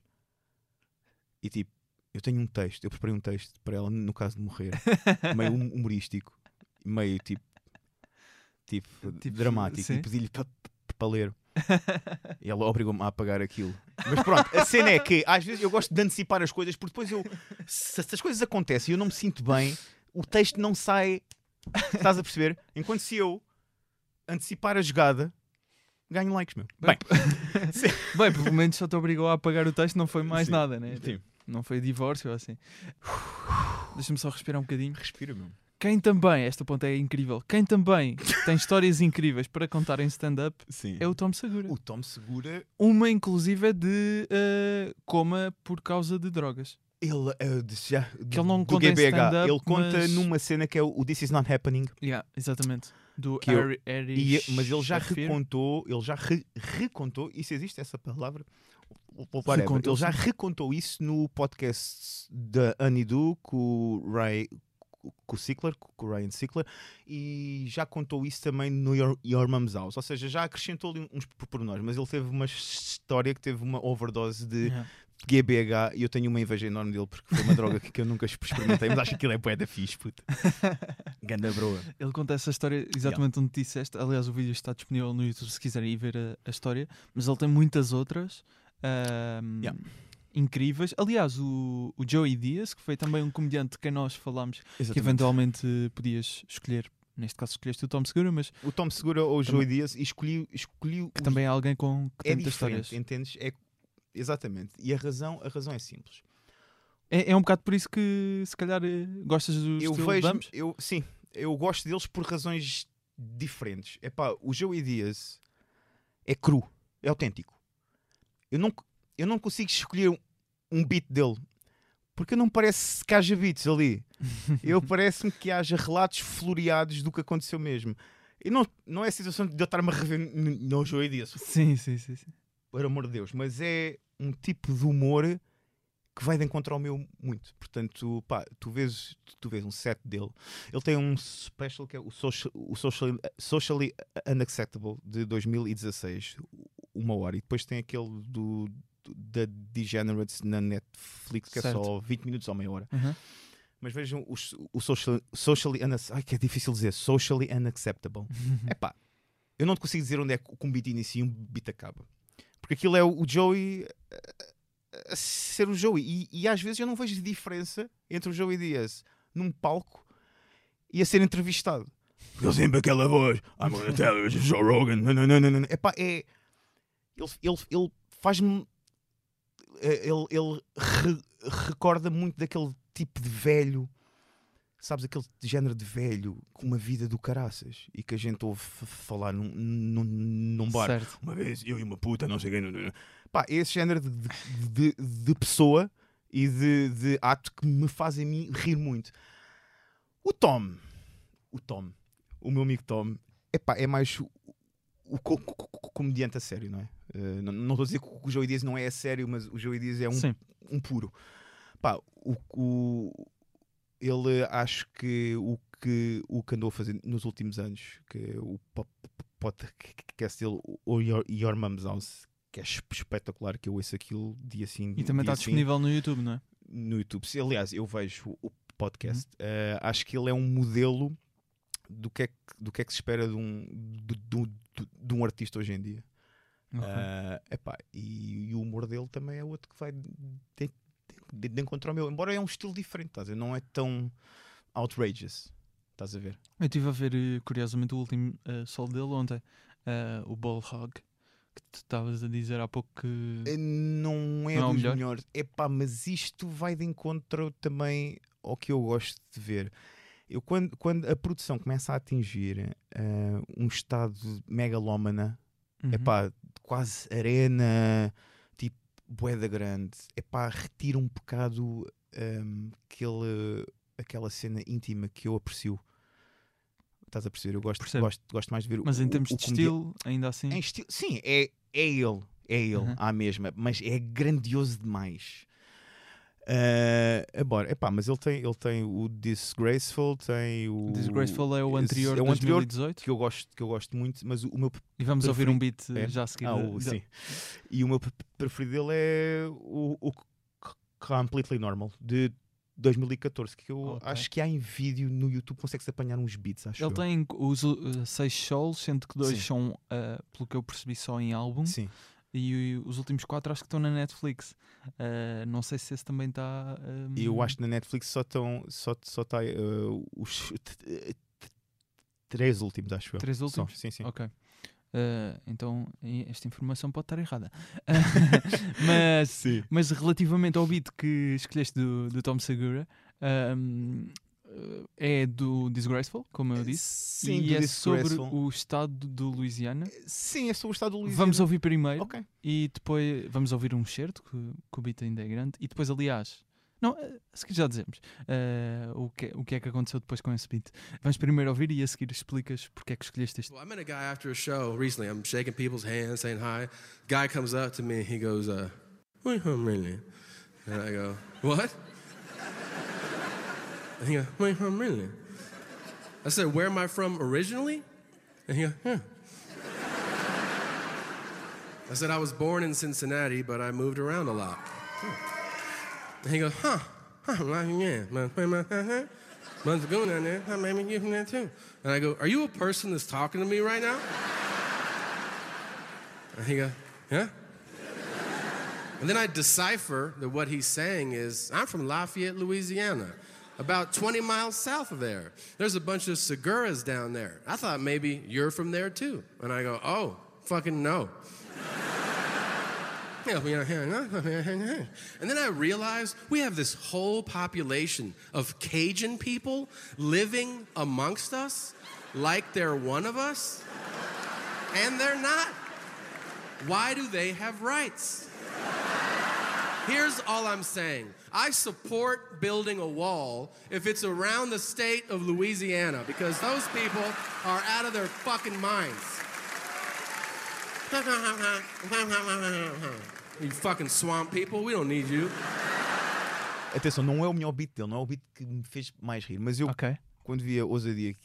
E tipo, eu tenho um texto, eu preparei um texto para ela no caso de morrer, meio hum- humorístico, meio tipo, tipo, Tipo, dramático, sim. e pedi-lhe para pa ler. E ela obrigou-me a apagar aquilo. Mas pronto, a cena é que às vezes eu gosto de antecipar as coisas, porque depois eu, se as coisas acontecem e eu não me sinto bem, o texto não sai. Estás a perceber? Enquanto se eu antecipar a jogada, ganho likes, meu. Bem, Bem, pelo menos só te obrigou a apagar o texto, não foi mais Sim. nada, né? sim, Não foi divórcio ou assim. Deixa-me só respirar um bocadinho. respira, meu. Quem também, esta ponta é incrível, quem também tem histórias incríveis para contar em stand-up é o Tom Segura. O Tom Segura, Uma, inclusive, é de eh, coma por causa de drogas. ele, de- já, Que ele não do conta GBH, ele conta mas- numa cena que é o o This Is Not Happening. Yeah, exatamente. Do Que eu- E, mas ele já Shafir. recontou, ele já re- recontou, e se existe essa palavra, ele já recontou isso no podcast da Anidu com o Ray com o Sickler, com o Ryan Sickler, e já contou isso também no Your, Your Mom's House, ou seja, já acrescentou ali uns pormenores, mas ele teve uma história que teve uma overdose de Yeah. GBH e eu tenho uma inveja enorme dele porque foi uma droga que, que eu nunca experimentei, mas acho que aquilo é bué da fixe, puto. Ganda broa. Ele conta essa história exatamente onde disseste. Aliás, o vídeo está disponível no YouTube se quiserem ir ver a, a história. Mas ele tem muitas outras. Yeah. incríveis. Aliás, o, o Joey Diaz, que foi também um comediante de quem nós falámos, que eventualmente podias escolher. Neste caso escolheste o Tom Segura, mas O Tom Segura ou o Joey Dias e escolhi, escolhi que os- também é alguém com que é tem muitas diferente, histórias. entendes? É, exatamente. E a razão, a razão é simples. É, é um bocado por isso que se calhar eh, gostas do eu vejo, ambos? eu, sim, eu gosto deles por razões diferentes. Epá, o Joey Diaz é cru, é autêntico. Eu não, eu não consigo escolher um, um beat dele porque não parece que haja beats ali. Eu parece-me que haja relatos floreados do que aconteceu mesmo. E não, não é a situação de eu estar-me a rever no Joey Diaz, Sim, sim, sim. sim. Por amor de Deus, mas é um tipo de humor que vai de encontro ao meu muito. Portanto, pá, tu vês, tu vês um set dele. Ele tem um special que é o, social, o social, Socially Unacceptable de 2016, uma hora, e depois tem aquele do, do- da Degenerates na Netflix que Certo. é só 20 minutos ou meia hora. Uhum. Mas vejam os- o social, Socially Unacceptable. Ai, que é difícil dizer. Socially Unacceptable. É pá, eu não te consigo dizer onde é que um beat inicia e um beat acaba. Porque aquilo é o Joey a, ser o Joey. E, e às vezes eu não vejo diferença entre o Joey Diaz num palco e a ser entrevistado. Porque ele sempre aquela voz. I'm gonna tell you, Joe Rogan. Não, não, não, não. Epá, é. Ele, ele, ele faz-me. eh, Ele, ele re- recorda muito daquele tipo de velho sabes, aquele género de velho com uma vida do caraças e que a gente ouve falar num, num, num bar. Certo. Uma vez eu e uma puta, não sei quem. Pá, é esse género de, de, de- de pessoa e de, de ato que me fazem mim rir muito. O Tom, o Tom, o meu amigo Tom, epá, é mais o, o co- co- co- comediante a sério, não é? Eh, não estou a dizer que o Joey Diaz não é a sério, mas o Joey Diaz é um Sim. um puro. Pá, o, o- ele acho que o que o que andou a fazer nos últimos anos, que é o po- po- podcast dele, o Your, Your Mom's House, que é es- espetacular, que eu ouço aquilo dia sim E também está sim, disponível no YouTube, não é? no YouTube. Se- Aliás, eu vejo o podcast. Uhum. Eh, acho que ele é um modelo do que é que, do que, é que se espera de um, de, de- de- um artista hoje em dia. Ok. Ah, epá, e, e o humor dele também é outro que vai de, de, encontro ao meu. Embora é um estilo diferente, estás a ver? Não é tão outrageous. Estás a ver? Eu estive a ver, eh, curiosamente, o último eh, solo dele ontem, eh, o Ball Hog, que tu estavas a dizer há pouco que. Não é Não é o dos melhor? melhores. Epá, mas isto vai de encontro também ao que eu gosto de ver. Eu, quando, quando a produção começa a atingir ah, um estado megalómana, Uhum. epá, quase arena, boeda grande, epá, retira um bocado hum, aquele, aquela cena íntima que eu aprecio. Estás a perceber? Eu gosto, gosto, gosto mais de ver Mas o, em termos o de comedia- estilo, ainda assim. Em estilo, sim, é, é ele, é ele, Uhum. à mesma, mas é grandioso demais. Ah, embora, epá, mas ele tem, ele tem o Disgraceful, tem o Disgraceful é o anterior é de o anterior 2018. que eu gosto, que eu gosto muito, mas o, meu E vamos ouvir um beat eh, É? já a seguir. ah, de- o, sim. E o meu pre- preferido dele é o, o Completely Normal de 2014, que eu Ok. acho que há em vídeo no YouTube, consegue-se apanhar uns beats, acho Ele eu. tem os uh, seis solos, sendo que dois Sim. são, uh, pelo que eu percebi, só em álbum. Sim. E os últimos quatro acho que estão na Netflix. Uh, não sei se esse também está. um, E eu acho que na Netflix só estão só só tá, eh, os três últimos, acho eu. Três Só. últimos? Sim, sim. Ok. Uh, então e- esta informação pode estar errada. mas, Sim. mas relativamente ao beat que escolheste do, do Tom Segura, um, uh, é do Disgraceful, como eu disse, Sim, e do é sobre o estado do Louisiana. Sim, é sobre o estado do Luís. Vamos ouvir primeiro Ok. e depois vamos ouvir um certo que, que o beat ainda é grande e depois, aliás, não, eh, a seguir já dizemos eh, o, que, o que é que aconteceu depois com esse beat. Vamos primeiro ouvir e a seguir explicas porque é que escolheste este. Well, I met a guy after a show recently. I'm shaking people's hands, saying hi. Guy comes up to me. He goes, uh, "Where you from, really?" And I go, "What?" And he goes, "Where you from, really?" I said, "Where am I from originally?" And he goes, "Yeah." I said, "I was born in Cincinnati, but I moved around a lot." And he goes, "Huh? Huh? well, Yeah, there. Huh, Maybe you from there too." And I go, Are you a person that's talking to me right now? And he goes, Yeah? And then I decipher that what he's saying is, I'm from Lafayette, Louisiana, about 20 miles south of there. There's a bunch of Seguras down there. I thought maybe you're from there too. And I go, oh, fucking no. And then I realized we have this whole population of Cajun people living amongst us like they're one of us, and they're not. Why do they have rights? Here's all I'm saying I support building a wall if it's around the state of Louisiana because those people are out of their fucking minds. you fucking swamp people, we don't need you. Atenção, não é o melhor beat dele, não é o beat que me fez mais rir, mas eu, Ok. quando vi a ousadia que,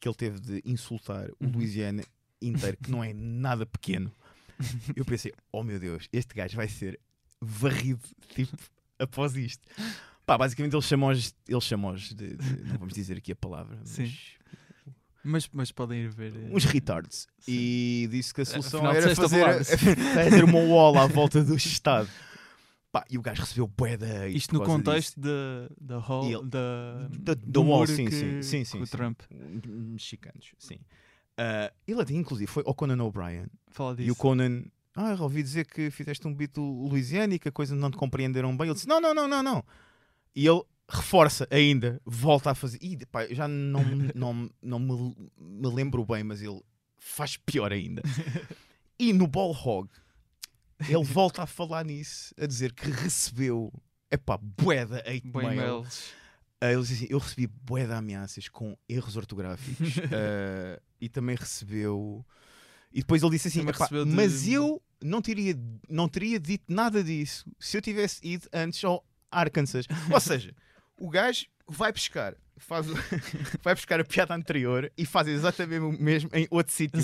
que ele teve de insultar o Uhum. Louisiana inteiro, que não é nada pequeno, eu pensei, oh meu Deus, este gajo vai ser varrido tipo, após isto. Pá, basicamente ele chamou-os, ele chamou-os de, de- não vamos dizer aqui a palavra, mas Sim. Mas, mas podem ir ver. eh, uns retards. E disse que a solução Afinal, era fazer, fazer uma wall à volta do Estado. Pá, e o gajo recebeu bué hate Isto no contexto da, da hall, ele- da, Da- da wall, sim, que, sim, sim, sim, o sim. Trump. Mexicanos, sim. Ah, ele até, inclusive, foi ao Conan O'Brien. E o Conan, ah, ouvi dizer que fizeste um beat Louisiana e que a coisa não te compreenderam bem. Ele disse, não, não, não, não, não. E ele reforça ainda, volta a fazer. E pá, eu já não, não, não me, me lembro bem, mas ele faz pior ainda. E no Ball Hog, ele volta a falar nisso, a dizer que recebeu, epá, bué de hate Bem mail. mails. Ah, ele diz assim: Eu recebi de ameaças com erros ortográficos ah, e também recebeu. E depois ele disse assim: "Epá, de- Mas eu não teria, não teria dito nada disso se eu tivesse ido antes ao Arkansas. Ou seja, o gajo vai buscar, faz, vai buscar a piada anterior e faz exatamente o mesmo em outro sítio.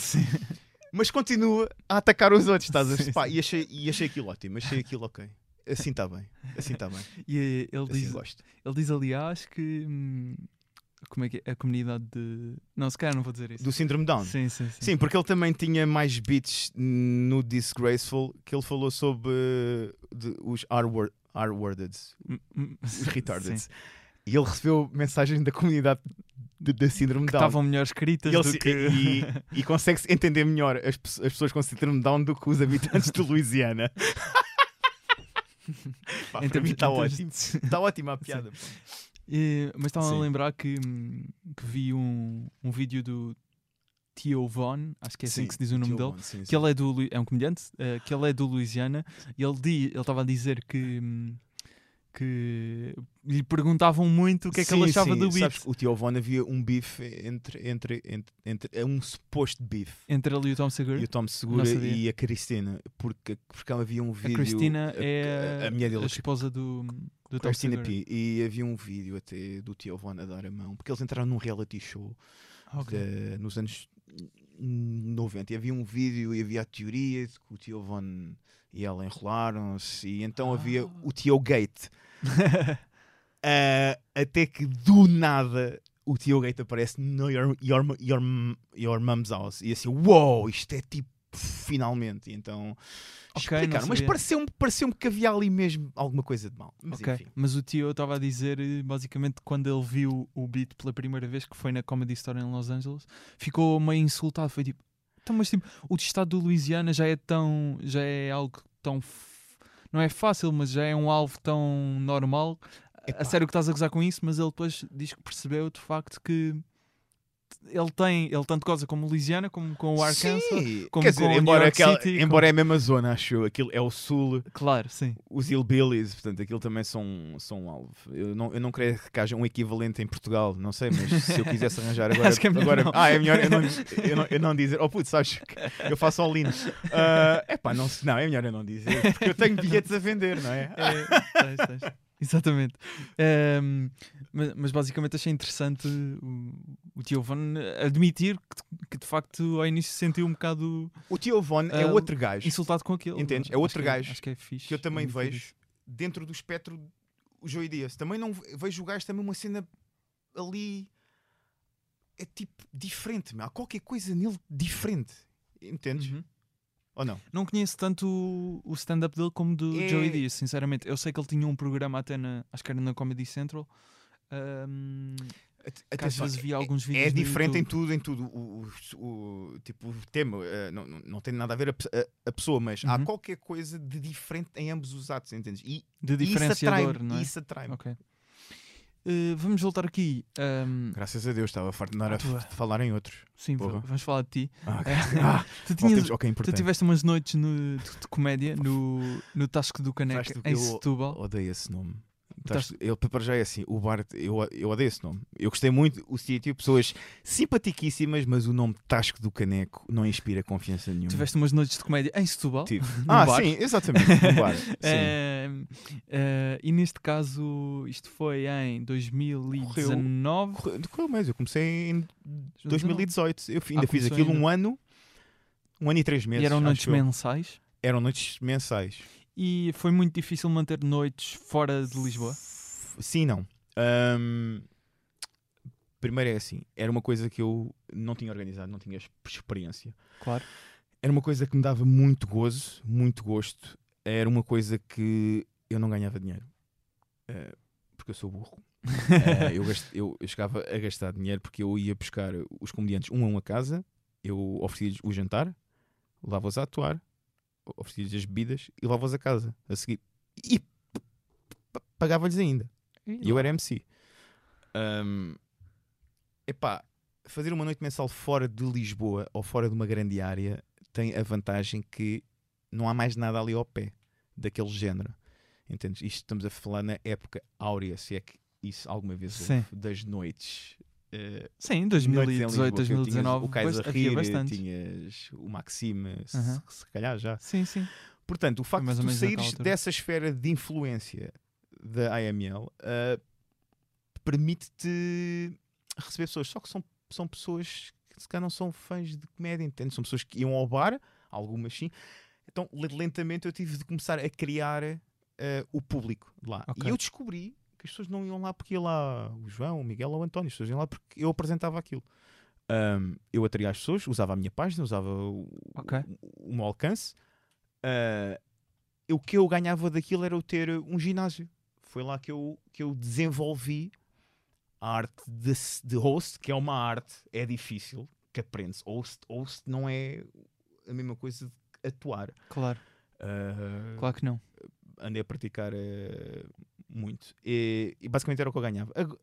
Mas continua a atacar os outros, estás a ver? Pá, E, achei, e achei aquilo ótimo, achei aquilo ok. Assim está bem, assim está bem, E eh, ele assim diz, gosto. ele diz aliás que hum, como é que é? a comunidade de. Não, se calhar não vou dizer isso. Do Síndrome Down. Sim, sim, sim. Sim, porque ele também tinha mais beats no Disgraceful que ele falou sobre de- os R-word- R-worded, hum, os retarded. E ele recebeu mensagens da comunidade de- da Síndrome Que Down. estavam melhor escritas E, ele que. e, e consegue-se entender melhor as, as pessoas com Síndrome Down do que os habitantes de Louisiana. Pá, para mim está ótimo. de- Está ótima a piada. E- mas estava a lembrar que, hum, que vi um, um vídeo do Tio Von, acho que é assim Sim, que se diz o nome Tio dele, Von, sim, que sim. ele é do é um comediante, eh, que ele é do Louisiana e ele di- ele estava a dizer que hum, que lhe perguntavam muito o que é que ele achava do sabes que o Tio Von havia um bife entre, entre, entre, entre é um suposto bife entre ele e o Tom Segura. e o Tom Segura e a Cristina, porque, porque havia um A vídeo. Cristina a- é a, a dele, a esposa do, do Tom Cristina Segura. P. E havia um vídeo até do Tio Von a dar a mão, porque eles entraram num reality show Ah, ok. de- nos anos 90. E havia um vídeo e havia a teoria de que o Tio Von e ela enrolaram-se, e então havia Ah. o Tio Gate. Ah, até que do nada o Tio Gate aparece no Your, your, your, your Mom's House e assim, uou, isto é tipo finalmente. E então Ok, explicaram, mas pareceu-me pareceu que havia ali mesmo alguma coisa de mal. Mas Ok, enfim. mas o tio estava a dizer, eh, basicamente, quando ele viu o beat pela primeira vez, que foi na Comedy Store em Los Angeles, ficou meio insultado. Foi tipo, então, mas tipo, o estado do Louisiana já é tão. já é algo tão. não é fácil, mas já é um alvo tão normal. Epá. A sério que estás a gozar com isso, mas ele depois diz que percebeu de facto que ele tem, ele tanto goza como Louisiana, como com o Arkansas. Sim, como quer com dizer, embora, aquela- City, embora é a mesma zona, acho eu, aquilo é o sul, Claro, sim. os hillbillies, portanto, aquilo também são, são um alvo. Eu não, eu não creio que haja um equivalente em Portugal, não sei, mas se eu quisesse arranjar agora. Acho que é melhor agora não. Ah, é melhor eu não, eu não, eu não dizer, oh putz, sabes que eu faço all in. Ah, epá, não, não, é melhor eu não dizer, porque eu tenho bilhetes a vender, não é? É, tens, tens. Exatamente. Ehm, mas, mas basicamente achei interessante o, o Tio Von admitir que, que de facto ao início se sentiu um bocado O Tio Von é Ah, outro gajo insultado com aquilo. Entendes? É Acho outro que gajo Acho que é fixe. que eu também admitir vejo isso. dentro do espectro o Joey Dias. Também não ve- vejo o gajo também uma cena ali é tipo diferente, meu. há qualquer coisa nele diferente. Entendes? Uhum. Ou não? Não conheço tanto o, o stand-up dele como do É- Joey Diaz, sinceramente. Eu sei que ele tinha um programa até na. Acho que era na Comedy Central. ahm, que às Atenção, vezes via alguns vídeos. É diferente em tudo, em tudo. O, o- o- tipo, o tema eh, não, não, tem nada a ver a, a- a pessoa, mas há Uhum. qualquer coisa de diferente em ambos os atos, entendes? E de isso diferenciador, atrai-me. não é? Isso atrai-me. Ok. Eh, vamos voltar aqui. ahm, Graças a Deus, estava farto de a f- falar em outros. sim, Porra. vamos falar de ti. Ah, Eh, ah, tu, tinhas, é tu tiveste umas noites no- de, de comédia no, no Tasco do Caneca, do- em Setúbal. Odeio esse nome. Tasco- Ele para já é assim, o bar, eu, eu odeio esse nome. Eu gostei muito o sítio, pessoas simpaticíssimas, mas o nome Tasco do Caneco não inspira confiança nenhuma. Tiveste umas noites de comédia em Setúbal. Tive. Ah, bar. sim, exatamente. No bar. Sim. Eh, eh, e neste caso, isto foi em 2019. Correu- Correu mais, eu comecei em 2018. Eu fi- ainda Ah, fiz aquilo ainda. um ano, um ano e três meses. E eram noites mensais. Eram noites mensais. E foi muito difícil manter noites fora de Lisboa. Sim, não. Ahm, primeiro é assim, era uma coisa que eu não tinha organizado, não tinha ex- experiência. Claro. Era uma coisa que me dava muito gozo, muito gosto. Era uma coisa que eu não ganhava dinheiro. Eh, porque eu sou burro. Eh, eu, gaste- eu- eu chegava a gastar dinheiro porque eu ia buscar os comediantes um a um a casa, eu oferecia-lhes o jantar, levava-os a atuar, oferecia-lhes as bebidas e levava-os a casa a seguir. E pagava-lhes ainda. E eu era MC. Ahm, epá, fazer uma noite mensal fora de Lisboa ou fora de uma grande área tem a vantagem que não há mais nada ali ao pé daquele género. Entendes? Isto estamos a falar na época áurea, se é que isso alguma vez houve, das noites. Eh, Sim, noites em 2018, Lisboa, que tinhas 2019. O Kaiser Rir, bastante. tinhas o Maxime, se- Aham. se calhar já. Sim, sim. Portanto, o facto de tu saíres dessa esfera de influência da AML ah, permite-te receber pessoas. Só que são, são pessoas que se calhar não são fãs de comédia, entende? São pessoas que iam ao bar, algumas sim. Então, le- lentamente eu tive de começar a criar ah, o público lá. Ok. E eu descobri que as pessoas não iam lá porque ia lá o João, o Miguel ou o António. As pessoas iam lá porque eu apresentava aquilo. Ahm, eu atraía as pessoas, usava a minha página, usava o, Ok. o, o meu alcance. Ah, o que eu ganhava daquilo era eu ter um ginásio. Foi lá que eu, que eu desenvolvi a arte de, de host, que é uma arte, é difícil, que aprende-se. Host, host não é a mesma coisa de atuar. Claro, Ah, claro que não. andei a praticar eh, muito. E, e basicamente era o que eu ganhava. Ag-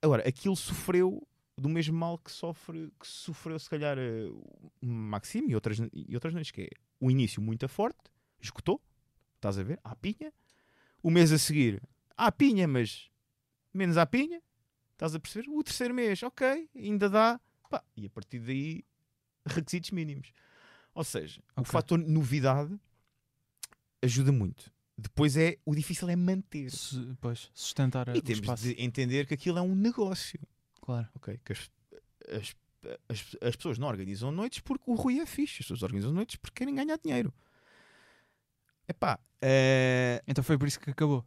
Agora, aquilo sofreu do mesmo mal que sofre que sofreu se calhar o Maxime e outras, e outras noites, que é o início muito forte, esgotou, estás a ver, à pinha. O mês a seguir, à pinha, mas menos à pinha, estás a perceber? O terceiro mês, ok, ainda dá, pá, e a partir daí, requisitos mínimos. Ou seja, o Ok. fator novidade ajuda muito. Depois é o difícil é manter. Se- pois, sustentar E temos espaço. de entender que aquilo é um negócio. Claro. ok? Que as, as, as, as pessoas não organizam noites porque o Rui é fixe. As pessoas organizam noites porque querem ganhar dinheiro. Epá, eh, Então foi por isso que acabou.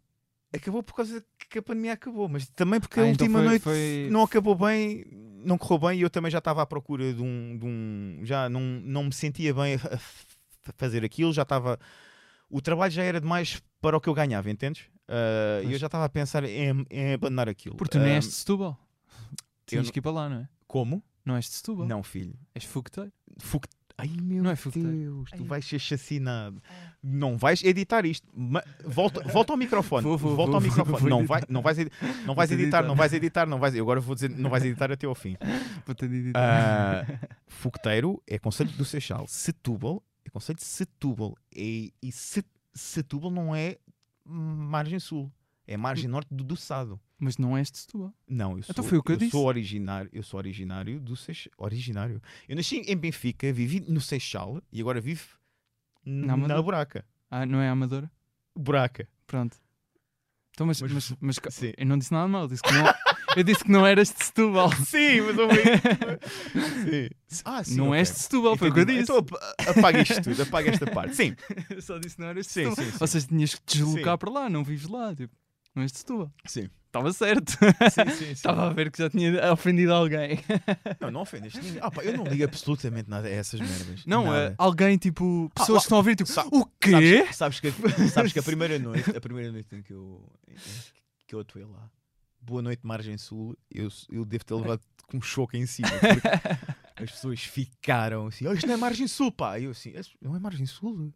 acabou por causa que a pandemia acabou, mas também porque Ah, a então última foi- noite foi- não acabou bem, não correu bem e eu também já estava à procura de um. De um já não, não me sentia bem a, fazer aquilo, já estava. O trabalho já era demais para o que eu ganhava, entendes? Ah, E Pois. eu já estava a pensar em, em abandonar aquilo. Porque tu nem Ah, és de Setúbal. Tinhas não- que ir para lá, não é? Como? Não és de Setúbal. Não, filho. És fogueteiro. Fuc- Ai meu Não é fogueteiro. Deus, tu Ai. vais ser chacinado. Não vais editar isto. Volta, volta ao microfone. Vou, vou, volta vou, ao vou, microfone. vou não, editar. vai, não vais, edi- não vais editar, editar. não vais editar, não vais. eu Agora vou dizer, não vais editar até ao fim. Para ter de editar. Ah, Fogueteiro é Conselho do Seixal. Setúbal é Conselho de Setúbal. E, e Se- Setúbal não é margem sul. É margem norte do, do Sado. Mas não és de Setúbal. Não, eu sou, Então foi o que eu disse. sou originário, eu sou originário do Seixal. Originário. Eu nasci em Benfica, vivi no Seixal e agora vivo Na Amadora. na Buraca. Ah, não é Amadora? Buraca. Pronto. Então, mas, Mas- mas, mas, eu não disse nada mal. Disse que não, eu disse que não eras de Setúbal. Sim, mas eu sim. Ah, sim. não ok. és de Setúbal, foi o que eu disse. Então ap- apaga isto tudo, apaga esta parte. Sim, Eu só disse que não eras de Setúbal. sim. sim. Ou seja, tinhas que te deslocar para lá, não vives lá. Tipo, não és de Setúbal. Sim. estava certo. Sim, sim, sim. Estava a ver que já tinha ofendido alguém. Não, não ofendes ninguém. Ah, pá, eu não ligo absolutamente nada a essas merdas. Não, Nada. eh, alguém tipo. Ah, Pessoas lá- que estão a ouvir, tipo, Sa- o quê? Sabes, sabes que, sabes que a primeira noite, a primeira noite em que eu, em que eu atuei lá, Boa Noite Margem Sul, eu, eu devo ter levado com um choque em cima. As pessoas ficaram assim: oh, isto não é Margem Sul, pá. E eu assim: "Isso não é Margem Sul?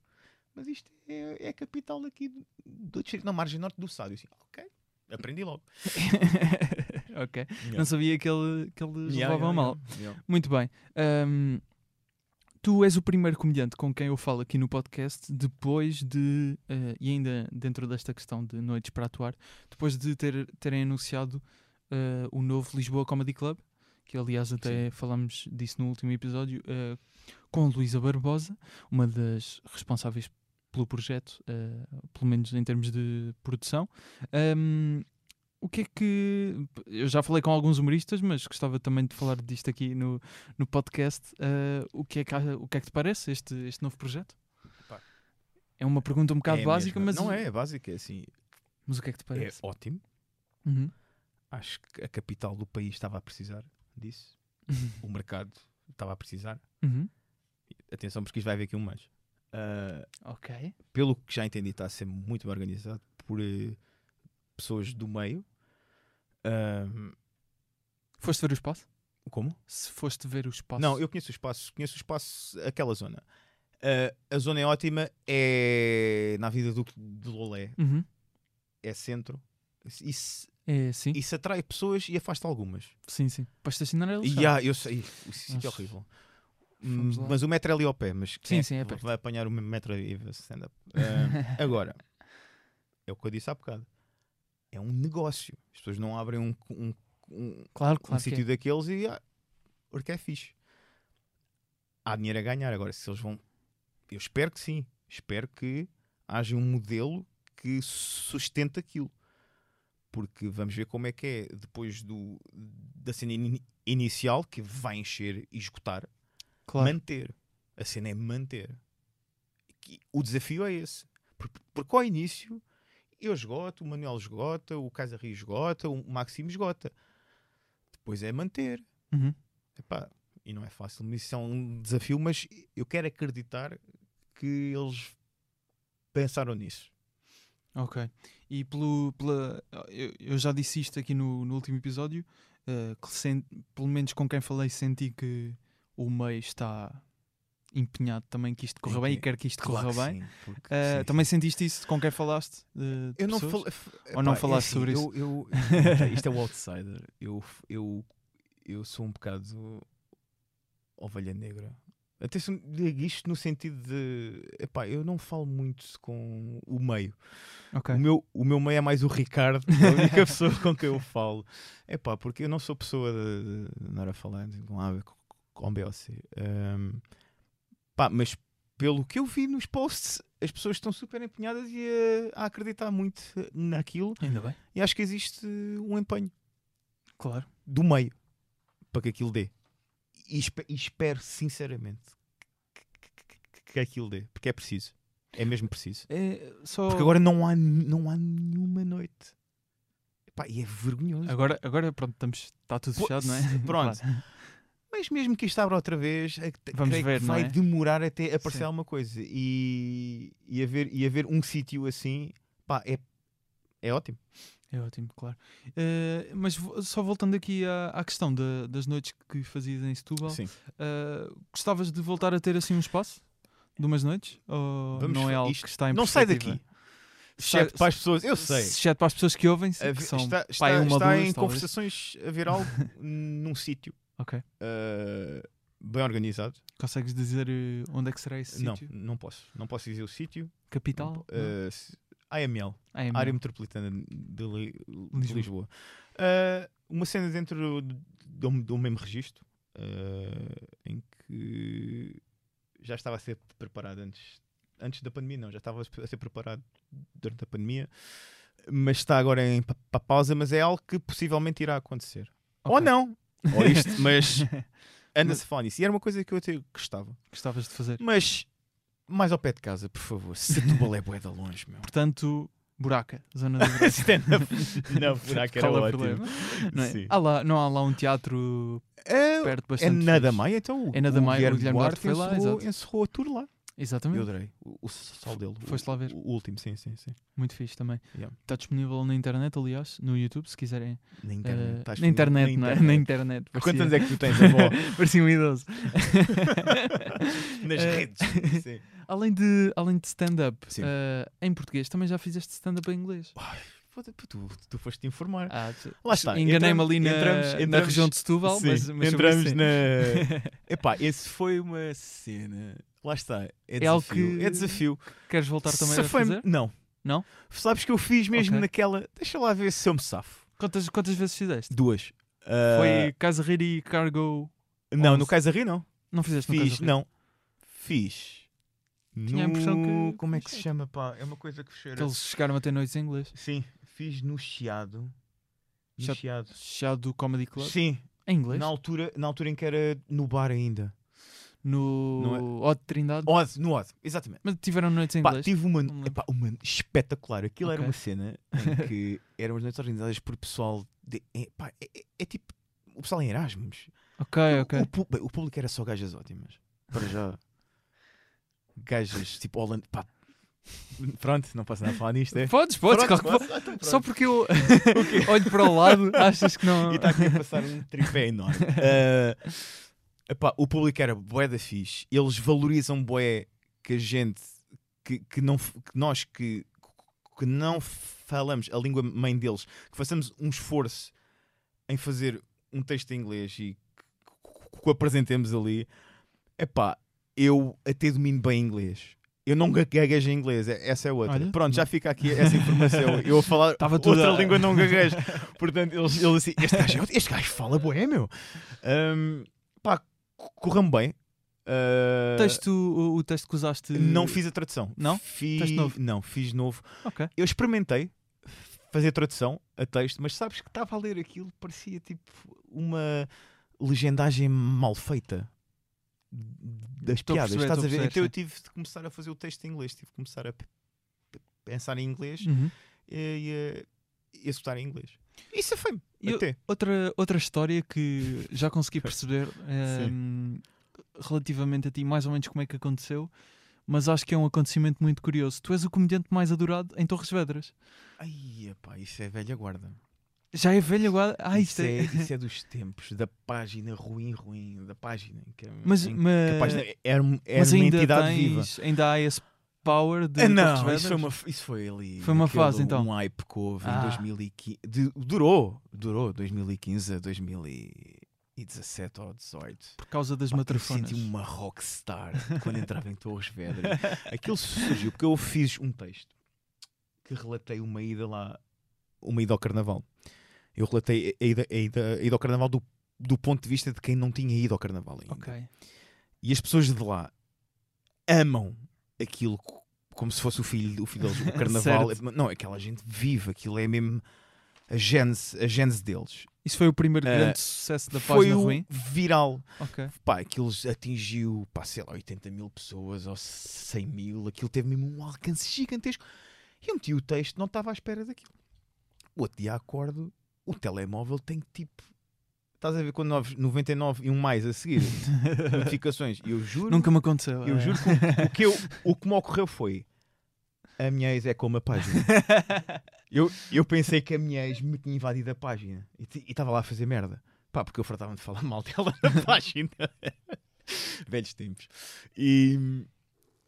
Mas isto é, é a capital aqui do, distrito. Não, Margem Norte do. Eu assim: ok, aprendi logo. ok. Não sabia que, ele, que eles Yeah, levavam yeah, mal. yeah, yeah. Muito bem. Ahm, tu és o primeiro comediante com quem eu falo aqui no podcast depois de, eh, e ainda dentro desta questão de noites para atuar, depois de ter, terem anunciado eh, o novo Lisboa Comedy Club, que aliás até falámos disso no último episódio, eh, com Luísa Barbosa, uma das responsáveis pelo projeto, pelo menos em termos de produção. Ahm, o que é que. Eu já falei com alguns humoristas, mas gostava também de falar disto aqui no, no podcast. Ah, o, que é que, o que é que te parece este, este novo projeto? Pá. É uma pergunta um bocado É básica, mesmo. mas. Não é, é básica, é assim. Mas o que é que te É parece? ótimo. Uhum. Acho que a capital do país estava a precisar disso. O mercado estava a precisar. Uhum. Atenção, porque isto vai haver aqui um mais. Ah, Ok. pelo que já entendi, está a ser muito bem organizado por eh, pessoas do meio. Ah, Foste ver o espaço? como? Se foste ver o espaço. Não, eu conheço o espaço, conheço o espaço, aquela zona. Ah, a zona é ótima, é na vida do, do Lolé, Uhum. é centro. Isso, É, sim. isso atrai pessoas e afasta algumas. Sim, sim. Para estacionar é E lixado. ah, eu sei, o sítio é horrível. Mas o metro é ali ao pé, mas Sim, quem sim, é vai apanhar o metro e stand-up. Ah, agora, é o que eu disse há bocado. É um negócio. As pessoas não abrem um, um, um, Claro, um claro. é. sítio daqueles e ah, porque é fixe. Há dinheiro a ganhar. Agora, se eles vão. Eu espero que sim. Espero que haja um modelo que sustente aquilo. Porque vamos ver como é que é depois do, da cena ini- inicial, que vai encher e esgotar, Claro. manter. A cena é manter. O desafio é esse. Por- Porque ao início eu esgoto, o Manuel esgota, o Casa Rio esgota, o Maximo esgota. Depois é manter. Uhum. Epá, e não é fácil, isso é um desafio, mas eu quero acreditar que eles pensaram nisso. Ok. E pelo, pela, eu, eu já disse isto aqui no, no último episódio, eh, que sen- pelo menos com quem falei senti que o meio está empenhado também que isto corra bem e Empenha- quer que isto corra que bem. sim, porque- Eh, sim, também sim. sentiste isso com quem falaste? de- de Eu não falei. Ou não epá, é falaste assim, sobre eu, eu- isto é o outsider. Eu, eu, eu sou um bocado ovelha negra. Digo isto no sentido de. Epá, eu não falo muito com o meio. Ok. O, meu, o meu meio é mais o Ricardo, é a única pessoa com quem eu falo. É pá, porque eu não sou pessoa de, de andar a falar de- com A, com- B ou C. Ahm, pá, mas pelo que eu vi nos posts, as pessoas estão super empenhadas e a, a acreditar muito naquilo. Ainda bem. E acho que existe um empenho Claro. do meio para que aquilo dê. E, espe- e espero sinceramente que, que- que- aquilo dê, porque é preciso. É mesmo preciso. É, só... Porque agora não há, não há nenhuma noite. Epá, e é vergonhoso. Agora, agora pronto, estamos, está tudo Pô, fechado, não é? pronto. Mas mesmo que isto abra outra vez, é Vamos ver, vai é? demorar até aparecer Sim. alguma coisa. E, e, haver, e haver um sítio assim, pá, é, é ótimo. É ótimo, claro. Eh, mas só voltando aqui à, à questão da- das noites que fazias em Setúbal, eh, gostavas de voltar a ter assim um espaço de umas noites? Ou Vamos não é algo isto- que está em Não sai daqui. Exceto para as pessoas, eu sei. Exceto para as pessoas que ouvem, que são está pá, está, uma ou está duas, em talvez. conversações a ver algo num sítio Ok. uh, bem organizado. Consegues dizer eh, onde é que será esse Não, sítio? não posso. Não posso dizer o sítio. Capital? Não uh, se- AML. Ah, é Área. Metropolitana de, Li- de Lisboa. Lisboa. Uh, uma cena dentro do, do, do mesmo registro uh, em que já estava a ser preparado antes, antes da pandemia, não, já estava a ser preparado durante a pandemia, mas está agora em pa- pa- pausa, mas é algo que possivelmente irá acontecer. Ou Ok. não, ou isto, mas anda-se a falar nisso. E era uma coisa que eu até gostava. Gostavas de fazer. Mas mais ao pé de casa, por favor. Setúbal é bué de longe, meu. Portanto, Buraca, zona do buraca. Não, buraco era Qual é o ótimo. problema? Não, é? Sim. Há lá, não há lá um teatro É, perto é bastante. na fixe. Maia, então. É na da o Guilherme Duarte Duarte foi lá, encerrou, exato. encerrou a tour lá. Eu Exatamente. adorei. O, o sol dele. o- Foste lá ver. O, último, sim, sim, sim. Muito fixe também. Yeah. Está disponível na internet, aliás, no YouTube, se quiserem. Na eh, internet. estás na internet, não é? Na internet. internet. Quantos anos Parecia, é que tu tens, avó? parecia um idoso. Nas Eh, redes. Sim. Além de, além de stand-up, eh, em português também já fizeste stand-up em inglês. Foda- Tu, tu foste te informar. Ah, Lá está, Enganei-me ali na, entramos- na entramos- região de Setúbal, Sim, mas, mas entramos na. Epá, esse foi uma cena. Lá está. É É algo desafio. que- É desafio. Queres voltar também a fazer? Não. Não? Sabes que eu fiz mesmo Ok. naquela. Deixa lá ver se eu me safo. Quantas, quantas vezes fizeste? Duas. Ah, Foi Casa Rir e Cargo. Não, no onze. Kaisari não. Não fizeste no Fiz, Rir? não. Fiz. Tinha a impressão no- que- Como é que se chama, pá? É uma coisa que cheira. Que eles chegaram a ter noites em inglês. Sim, fiz no Chiado. No Chiado- Chiado. Comedy Club. Sim, Em inglês? na altura, na altura em que era no bar ainda. No é- Trindade. Oz, no Oz, exatamente. Mas tiveram noites em Pá, inglês? tive uma, epá, uma espetacular. Aquilo era Ok. uma cena em que eram as noites organizadas por pessoal. De, é, pá, é- é- é tipo o pessoal em Erasmus. Ok, ok. O, bem, o público era só gajas ótimas. Para já. Gajas tipo Holanda. Pá. Pronto, não posso nada a falar nisto. É? Podes, podes, Pronto, posso? Ah, então. Só porque eu olho para o lado, achas que não. E está aqui a passar um tripé enorme. Ah, epá, o público era bué da fixe. Eles valorizam bué que a gente, que, que, não, que nós que, que não falamos a língua mãe deles, que façamos um esforço em fazer um texto em inglês e que, o apresentemos ali. Epá, eu até domino bem inglês. Eu não gaguejo em inglês, é- essa é outra. Olha, Pronto, já fica aqui essa informação. Eu a falar Tava outra a- língua não gaguejo. Portanto, eles, eles assim, este gajo, é- este gajo fala bué, meu. Ahm, pá, correu-me bem. Ah, Texto, o, o texto que usaste. Não fiz a tradução. Não? Fiz, Texto novo? Não, fiz novo. Ok. Eu experimentei fazer tradução a texto, mas sabes que estava a ler aquilo, parecia tipo uma legendagem mal feita das Estou piadas. perceber, Estás a ver? Então eu tive de começar a fazer o texto em inglês, tive de começar a pensar em inglês Uhum. e, e, e a escutar em inglês. Isso foi-me. Eu- Até. Outra, outra história que já consegui perceber ehm, relativamente a ti, mais ou menos como é que aconteceu, mas acho que é um acontecimento muito curioso. Tu és o comediante mais adorado em Torres Vedras. Ai, epá, isso é velha guarda. Já é velho agora. Ah, isso, é, é. isso é dos tempos, da página ruim, ruim, da página. que- Mas, em que mas, a página era, era mas uma ainda, entidade viva. tens, ainda há esse power de Ah, não, isso foi, uma, isso foi ali. Foi uma fase, então. Um hype que houve Ah. em 2015. de- durou, durou 2015 a 2017 ou 18. Por causa das Pá, eu matrafonas. senti uma rockstar quando entrava em Torres Vedras. Aquilo surgiu porque eu fiz um texto que relatei uma ida lá, uma ida ao carnaval. Eu relatei a ida, a ida, a ida ao carnaval do, do ponto de vista de quem não tinha ido ao carnaval ainda. Ok. E as pessoas de lá amam aquilo co- como se fosse o filho, o filho deles. O carnaval. Não, aquela gente vive, aquilo é mesmo a gênese, a gênese deles. Isso foi o primeiro Ah, grande sucesso da Foi página o ruim? viral. Ok. Pá, aquilo atingiu, pá, sei lá, 80 mil pessoas ou 100 mil. Aquilo teve mesmo um alcance gigantesco. E eu meti o texto, não estava à espera daquilo. O outro dia acordo, o telemóvel tem tipo. Estás a ver quando 9, 99 e um mais a seguir notificações. E eu juro, Nunca me aconteceu. eu é. juro que o, o que, eu, o que me ocorreu foi a minha ex é como a página. Eu, eu pensei que a minha ex me tinha invadido a página e estava lá a fazer merda. Pá, porque eu fartava de falar mal dela na página. Velhos tempos. E.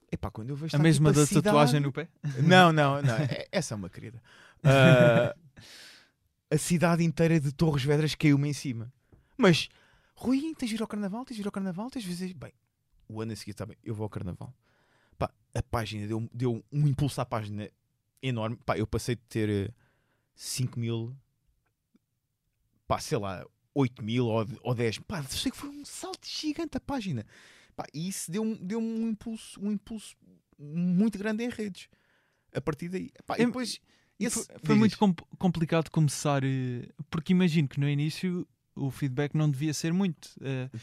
Epá, quando eu vejo A mesma da cidade- tatuagem no pé? Não, não, não. é- Essa é uma querida. Ah, a cidade inteira de Torres Vedras caiu-me em cima. Mas, Rui, tens de ir ao carnaval? Tens de ir ao carnaval? Tens de fazer. Bem, o ano a seguir está bem, eu vou ao carnaval. Pá, a página deu, deu um impulso à página enorme. Pá, eu passei de ter eh, 5 mil, pá, sei lá, 8 mil ou, ou 10. Pá, sei que foi um salto gigante a página. Pá, e isso deu, deu um impulso, um impulso muito grande em redes. A partir daí. Pá, e depois. Esse- foi, foi muito complicado começar, eh, porque imagino que no início o feedback não devia ser muito.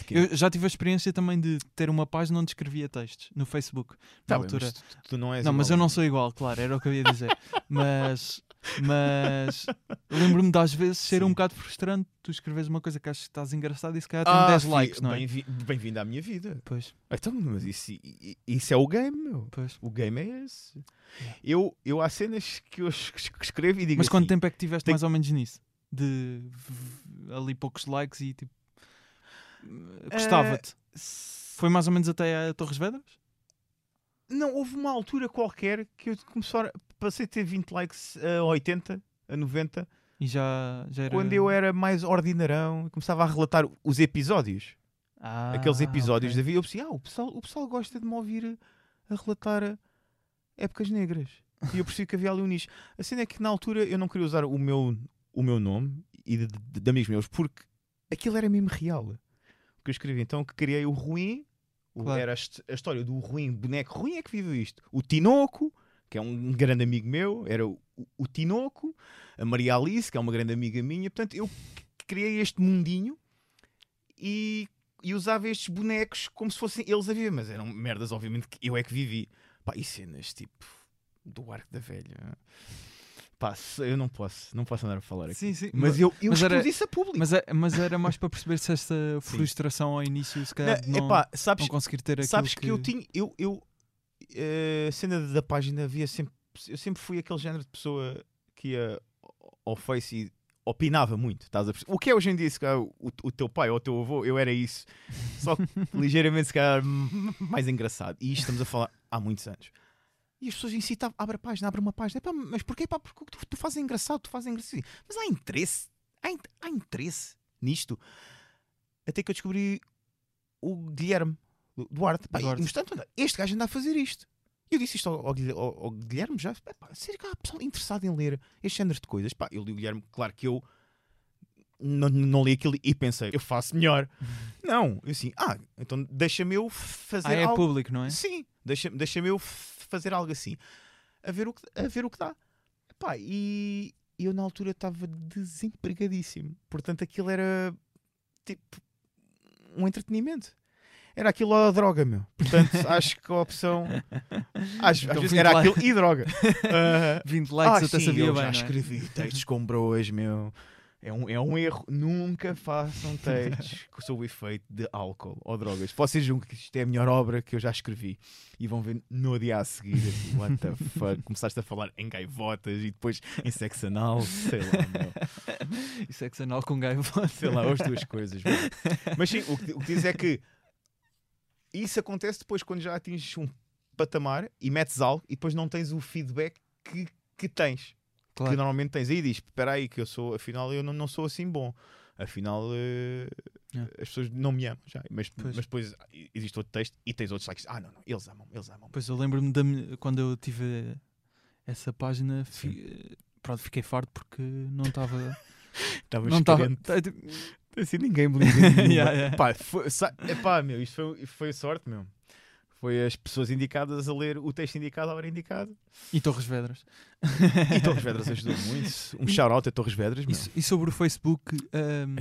Quê? eu já tive a experiência também de ter uma página onde escrevia textos no Facebook. Tá na bem, altura. mas tu, tu não és Não, mas igual. eu não sou igual, claro, era o que eu ia dizer. mas mas lembro-me de às vezes ser um Sim. bocado frustrante tu escreves uma coisa que achas que estás engraçado e se calhar tem Ah, 10 fi- likes, não é? bem-vi- Bem-vindo à minha vida. Pois, Então, mas isso, isso é o game, meu. pois. O game é esse. Eu, eu há cenas que eu es- es- escrevo e digo Mas quanto assim, tempo é que tiveste tem- mais ou menos nisso? De ali poucos likes e tipo. Gostava-te. s- Foi mais ou menos até a Torres Vedras? Não, houve uma altura qualquer que eu comecei a, passei a ter 20 likes a 80, a 90, E já, já era. quando eu era mais ordinarão começava a relatar os episódios. Ah, aqueles episódios ok. da vida. Eu pensei, ah, o pessoal, o pessoal gosta de me ouvir a, relatar épocas negras. E eu percebi que havia ali um nicho. A cena é que na altura eu não queria usar o meu, o meu nome e de, de, de amigos meus, porque aquilo era mesmo real. O que eu escrevi. Então que criei o Ruim, o- Claro. era a, a história do Ruim, boneco Ruim é que viveu isto. O Tinoco, que é um grande amigo meu, era o, o, o Tinoco, a Maria Alice, que é uma grande amiga minha. Portanto, eu criei este mundinho e, e usava estes bonecos como se fossem eles a viver, mas eram merdas, obviamente, que eu é que vivi. Pá, e cenas tipo do Arco da Velha. Pá, eu não posso, não posso andar a falar aqui. Sim, sim. Mas eu, eu mas era- isso a público. Mas, é- mas era mais para perceber se esta frustração ao início, se calhar, Não, não, epá, sabes, não conseguir ter aquilo sabes que... eu tinha, eu, eu eh, a cena da página havia sempre, eu sempre fui aquele género de pessoa que ia ao Face e opinava muito, estás a perceber? O que é hoje em dia, se calhar, o, o teu pai ou o teu avô, eu era isso, só que ligeiramente, se calhar, mais engraçado. E isto estamos a falar há muitos anos. E as pessoas incitavam, abre a página, abre uma página. Mas porquê? Pá, porque tu, tu fazes engraçado, tu fazes engraçado. Mas há interesse, há, in- há interesse nisto. Até que eu descobri o Guilherme du- Duarte. Pá, Duarte. Portanto, este gajo anda a fazer isto. E eu disse isto ao, ao ao- ao Guilherme já. Epá, sério que há pessoal interessado em ler este género de coisas? Pá, eu li o Guilherme, claro que eu não, não li aquilo e pensei, eu faço melhor. Não, eu assim, ah, então deixa-me eu fazer Ah, é algo. público, não é? Sim, deixa-me deixa eu fazer algo assim. A ver o que, a ver o que dá. Epá, e eu na altura estava desempregadíssimo. Portanto, aquilo era tipo um entretenimento. Era aquilo ou a droga, meu. Portanto, acho que a opção. Às Então, vezes era aquilo e droga. Ah, 20 likes ah, até sim, sabia eu bem. já é? escrevi textos com broas, meu. É um, é um erro. Nunca façam textos sob o efeito de álcool ou drogas. Vocês julgam que isto é a melhor obra que eu já escrevi e vão ver no dia a seguir. assim, What the fuck? Começaste a falar em gaivotas e depois em sexo anal. Sei lá, meu. E sexo anal com gaivota. Sei lá, as duas coisas. meu. Mas sim, o que, o que diz é que isso acontece depois quando já atinges um patamar e metes algo e depois não tens o feedback que, que tens. Que Claro. normalmente tens aí diz, espera aí que eu sou, afinal eu não, não sou assim bom. Afinal eh, Yeah. as pessoas não me amam já. Mas, Pois. mas depois existe outro texto e tens outros likes. Ah não, não, eles amam, eles amam. Pois eu lembro-me quando eu tive essa página, fi- pronto, fiquei farto porque não estava. Estavas não estava. carente. Assim ninguém me nenhuma. Yeah, yeah. Pá, foi, sa- epá, meu, isto foi, foi sorte, meu. Foi as pessoas indicadas a ler o texto indicado à hora indicada. E Torres Vedras. E Torres Vedras ajudou muito. Um shout-out a Torres Vedras, E, e sobre o Facebook, ahm,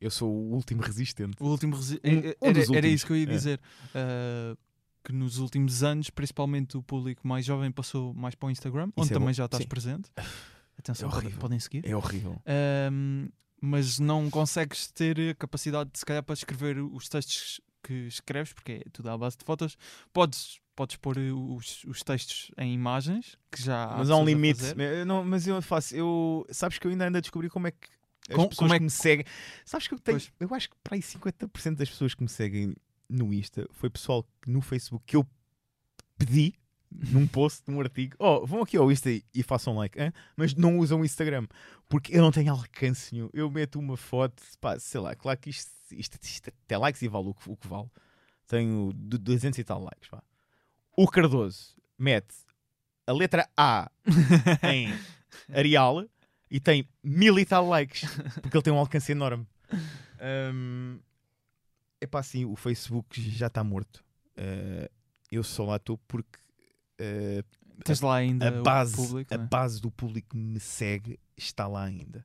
Eu sou o último resistente. o último. resi- Um- um era, era isso que eu ia é. dizer. ah, que nos últimos anos, principalmente o público mais jovem, passou mais para o Instagram, onde é também já estás sim. presente. Atenção, É podem- horrível. podem seguir. É horrível. Ahm, mas não consegues ter a capacidade, se calhar, para escrever os textos que escreves, porque é tudo à base de fotos. Podes, podes pôr eh, os, os textos em imagens, que já há mas há um limite. Eu não- mas eu faço. Eu, sabes que eu ainda ando a descobrir como é que as Com- pessoas como é que me seguem. Sabes que eu tenho. Pois. Eu acho que para aí 50% das pessoas que me seguem no Insta foi pessoal que no Facebook que eu pedi num post, num artigo, oh, vão aqui ao Insta e- façam like, hã? mas não usam o Instagram, porque eu não tenho alcance nenhum. Eu meto uma foto, pá, sei lá, claro que isto, isto, isto até likes e vale o que, o que vale. Tenho du- 200 e tal likes, pá. O Cardoso mete a letra A em Arial e tem mil e tal likes, porque ele tem um alcance enorme. Hum, é pá, assim, o Facebook já está morto. Uh, eu só lá estou porque uh, Tens lá ainda a, base, público. a é? base do público que me segue está lá ainda.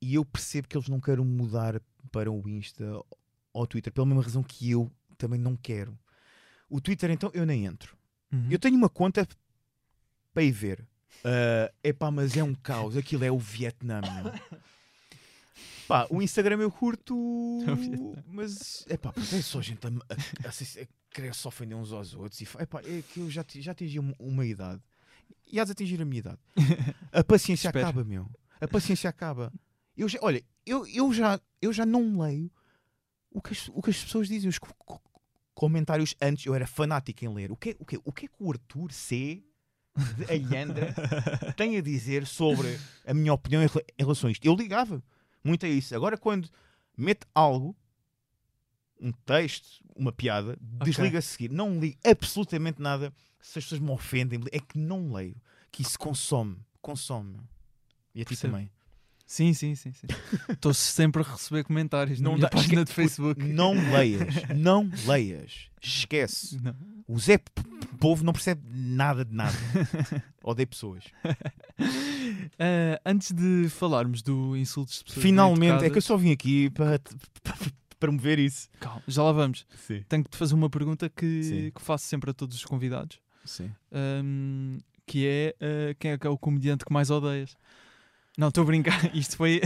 e eu percebo que eles não querem mudar para o Insta ou o Twitter, pela mesma razão que eu também não quero. O Twitter, então, eu nem entro. Uhum. Eu tenho uma conta para ir ver. É epá, mas é um caos. Aquilo é o Vietnã, meu. Pá, o Instagram eu curto, mas é pá, é só gente a, a, a, a querer só ofender uns aos outros. E, epá, é que eu já, já atingi uma, idade. E hás de atingir a minha idade. A paciência acaba, meu. A paciência acaba. Eu já, olha, eu, eu, já, eu já não leio o que as, o que as pessoas dizem. Os co- co- comentários antes, eu era fanático em ler. O que, é- o que, o que é que o Arthur C. de Ayandra tem a dizer sobre a minha opinião em em relação a isto? Eu ligava muito a isso. Agora, quando mete algo, um texto, uma piada, desliga a seguir. Não ligo absolutamente nada. Se as pessoas me ofendem, é que não leio. Que isso consome. Consome. E a ti também. Sim, sim, sim. sim. Estou sempre a receber comentários na Não minha dá- página esque- de Facebook. Não leias. Não leias. Esquece. Não. O Zé Povo não percebe nada de nada. Odeio pessoas. Ah, antes de falarmos do insultos de pessoas Finalmente, é que eu só vim aqui para, para promover isso. Calma, já lá vamos. Sim. Tenho que te fazer uma pergunta que, que faço sempre a todos os convidados. Ahm, que é ah, quem é que é o comediante que mais odeias? Não, estou a brincar. Isto foi.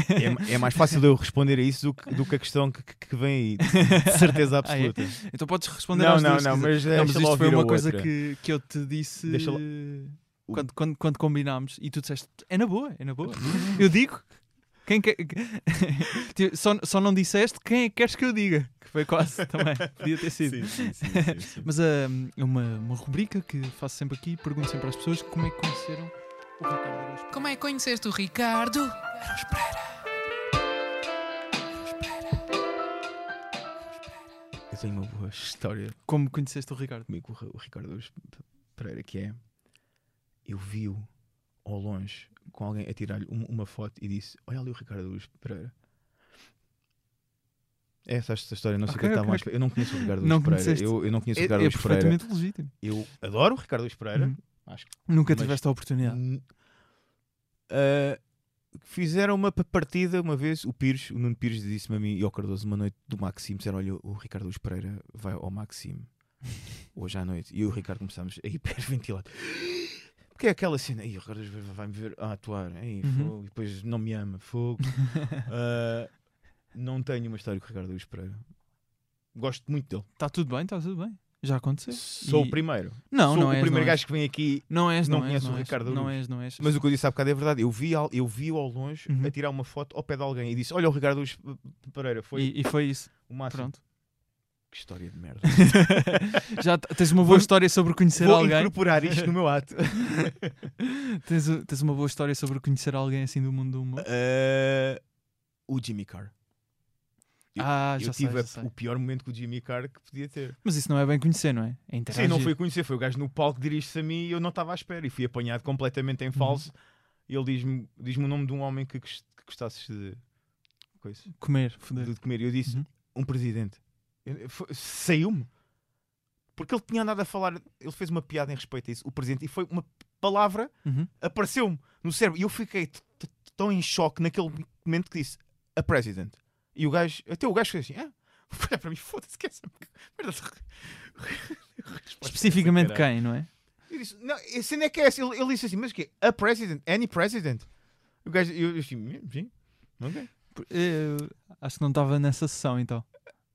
É, é mais fácil eu responder a isso do que, do que a questão que, que- vem aí. De certeza Ah, é? absoluta. então podes responder não, às não, duas, não, mas, Não, mas isto foi uma coisa outra. que, que eu te disse quando, quando, quando combinámos e tu disseste é na boa, é na boa. eu digo. Quem quer... Tipo, só, só não disseste quem é que queres que eu diga. Que foi quase também. Podia ter sido. Sim, sim, sim. Mas é uma, uma rubrica que faço sempre aqui, pergunto sempre às pessoas como é que conheceram o Ricardo Araújo. Como é que conheceste o Ricardo? Eu tenho uma boa história Como conheceste o Ricardo? comigo, o o Ricardo Araújo Pereira, que é eu vi-o ao longe com alguém a tirar-lhe um- uma foto e disse: Olha ali o Ricardo Araújo Pereira. É essa esta história, não sei o Ok, que eu estava ok, a explicar. Eu não conheço o Ricardo Araújo Pereira. Eu, eu não conheço o É, Ricardo é Araújo Pereira. perfeitamente legítimo. Eu adoro o Ricardo Araújo Pereira. Uhum. Acho que Nunca Mas- tiveste a oportunidade. Ah, fizeram uma pa- partida uma vez. O Pires, o Nuno Pires, disse-me a mim e ao Cardoso uma noite do Maxime: disseram, Olha, o Ricardo Luz Pereira vai ao Maxime hoje à noite. E eu e o Ricardo começámos a hiperventilar. Porque é aquela cena, "Ih, o Ricardo vai-me ver a atuar, Ei, Uhum. fogo", e depois não me ama, fogo. Ah, não tenho uma história com o Ricardo Luz Pereira. Gosto muito dele. Está tudo bem, está tudo bem. Já aconteceu. Sou E- o primeiro. Não, Sou não o és, primeiro não és. gajo que vem aqui Não és, não não, és, conhece não o. Ricardo Não és, não és. Mas o que eu disse há bocado é verdade. Eu vi, al- eu vi ao longe Uhum. a tirar uma foto ao pé de alguém e disse: Olha, o Ricardo Luz Pereira foi E, e foi isso. o máximo. Pronto. Que história de merda. Já tens uma boa Vou- história sobre conhecer Vou alguém. incorporar isto no meu ato. tens, tens uma boa história sobre conhecer alguém assim do mundo do humor. Eh, o Jimmy Carr. Eu- Ah, eu tive a- sei. o pior momento com o Jimmy Carr que podia ter. Mas isso não é bem conhecer, não é? É interagir. Sim, não foi conhecer, foi o gajo no palco que dirige-se a mim e eu não estava à espera. E fui apanhado completamente Uhum. em falso. E ele diz-me diz o nome de um homem que, que gostasses de, coisa, Comer, foder. de comer. E eu disse: Uhum. um presidente. Foi- Saiu-me. Porque ele tinha nada a falar. Ele fez uma piada em respeito a isso, o presidente, e foi uma palavra, Uhum. apareceu-me no cérebro. E eu fiquei tão em choque naquele momento que disse: a president. E o gajo, até o gajo fez assim: ah, olha para mim, foda-se, resposta Especificamente quem, não é? Eu disse: não, a cena é que é essa. Ele, ele disse assim: mas o quê? A president? Any president? O gajo, eu, eu disse: sim, ok. Eu acho que não estava nessa sessão então.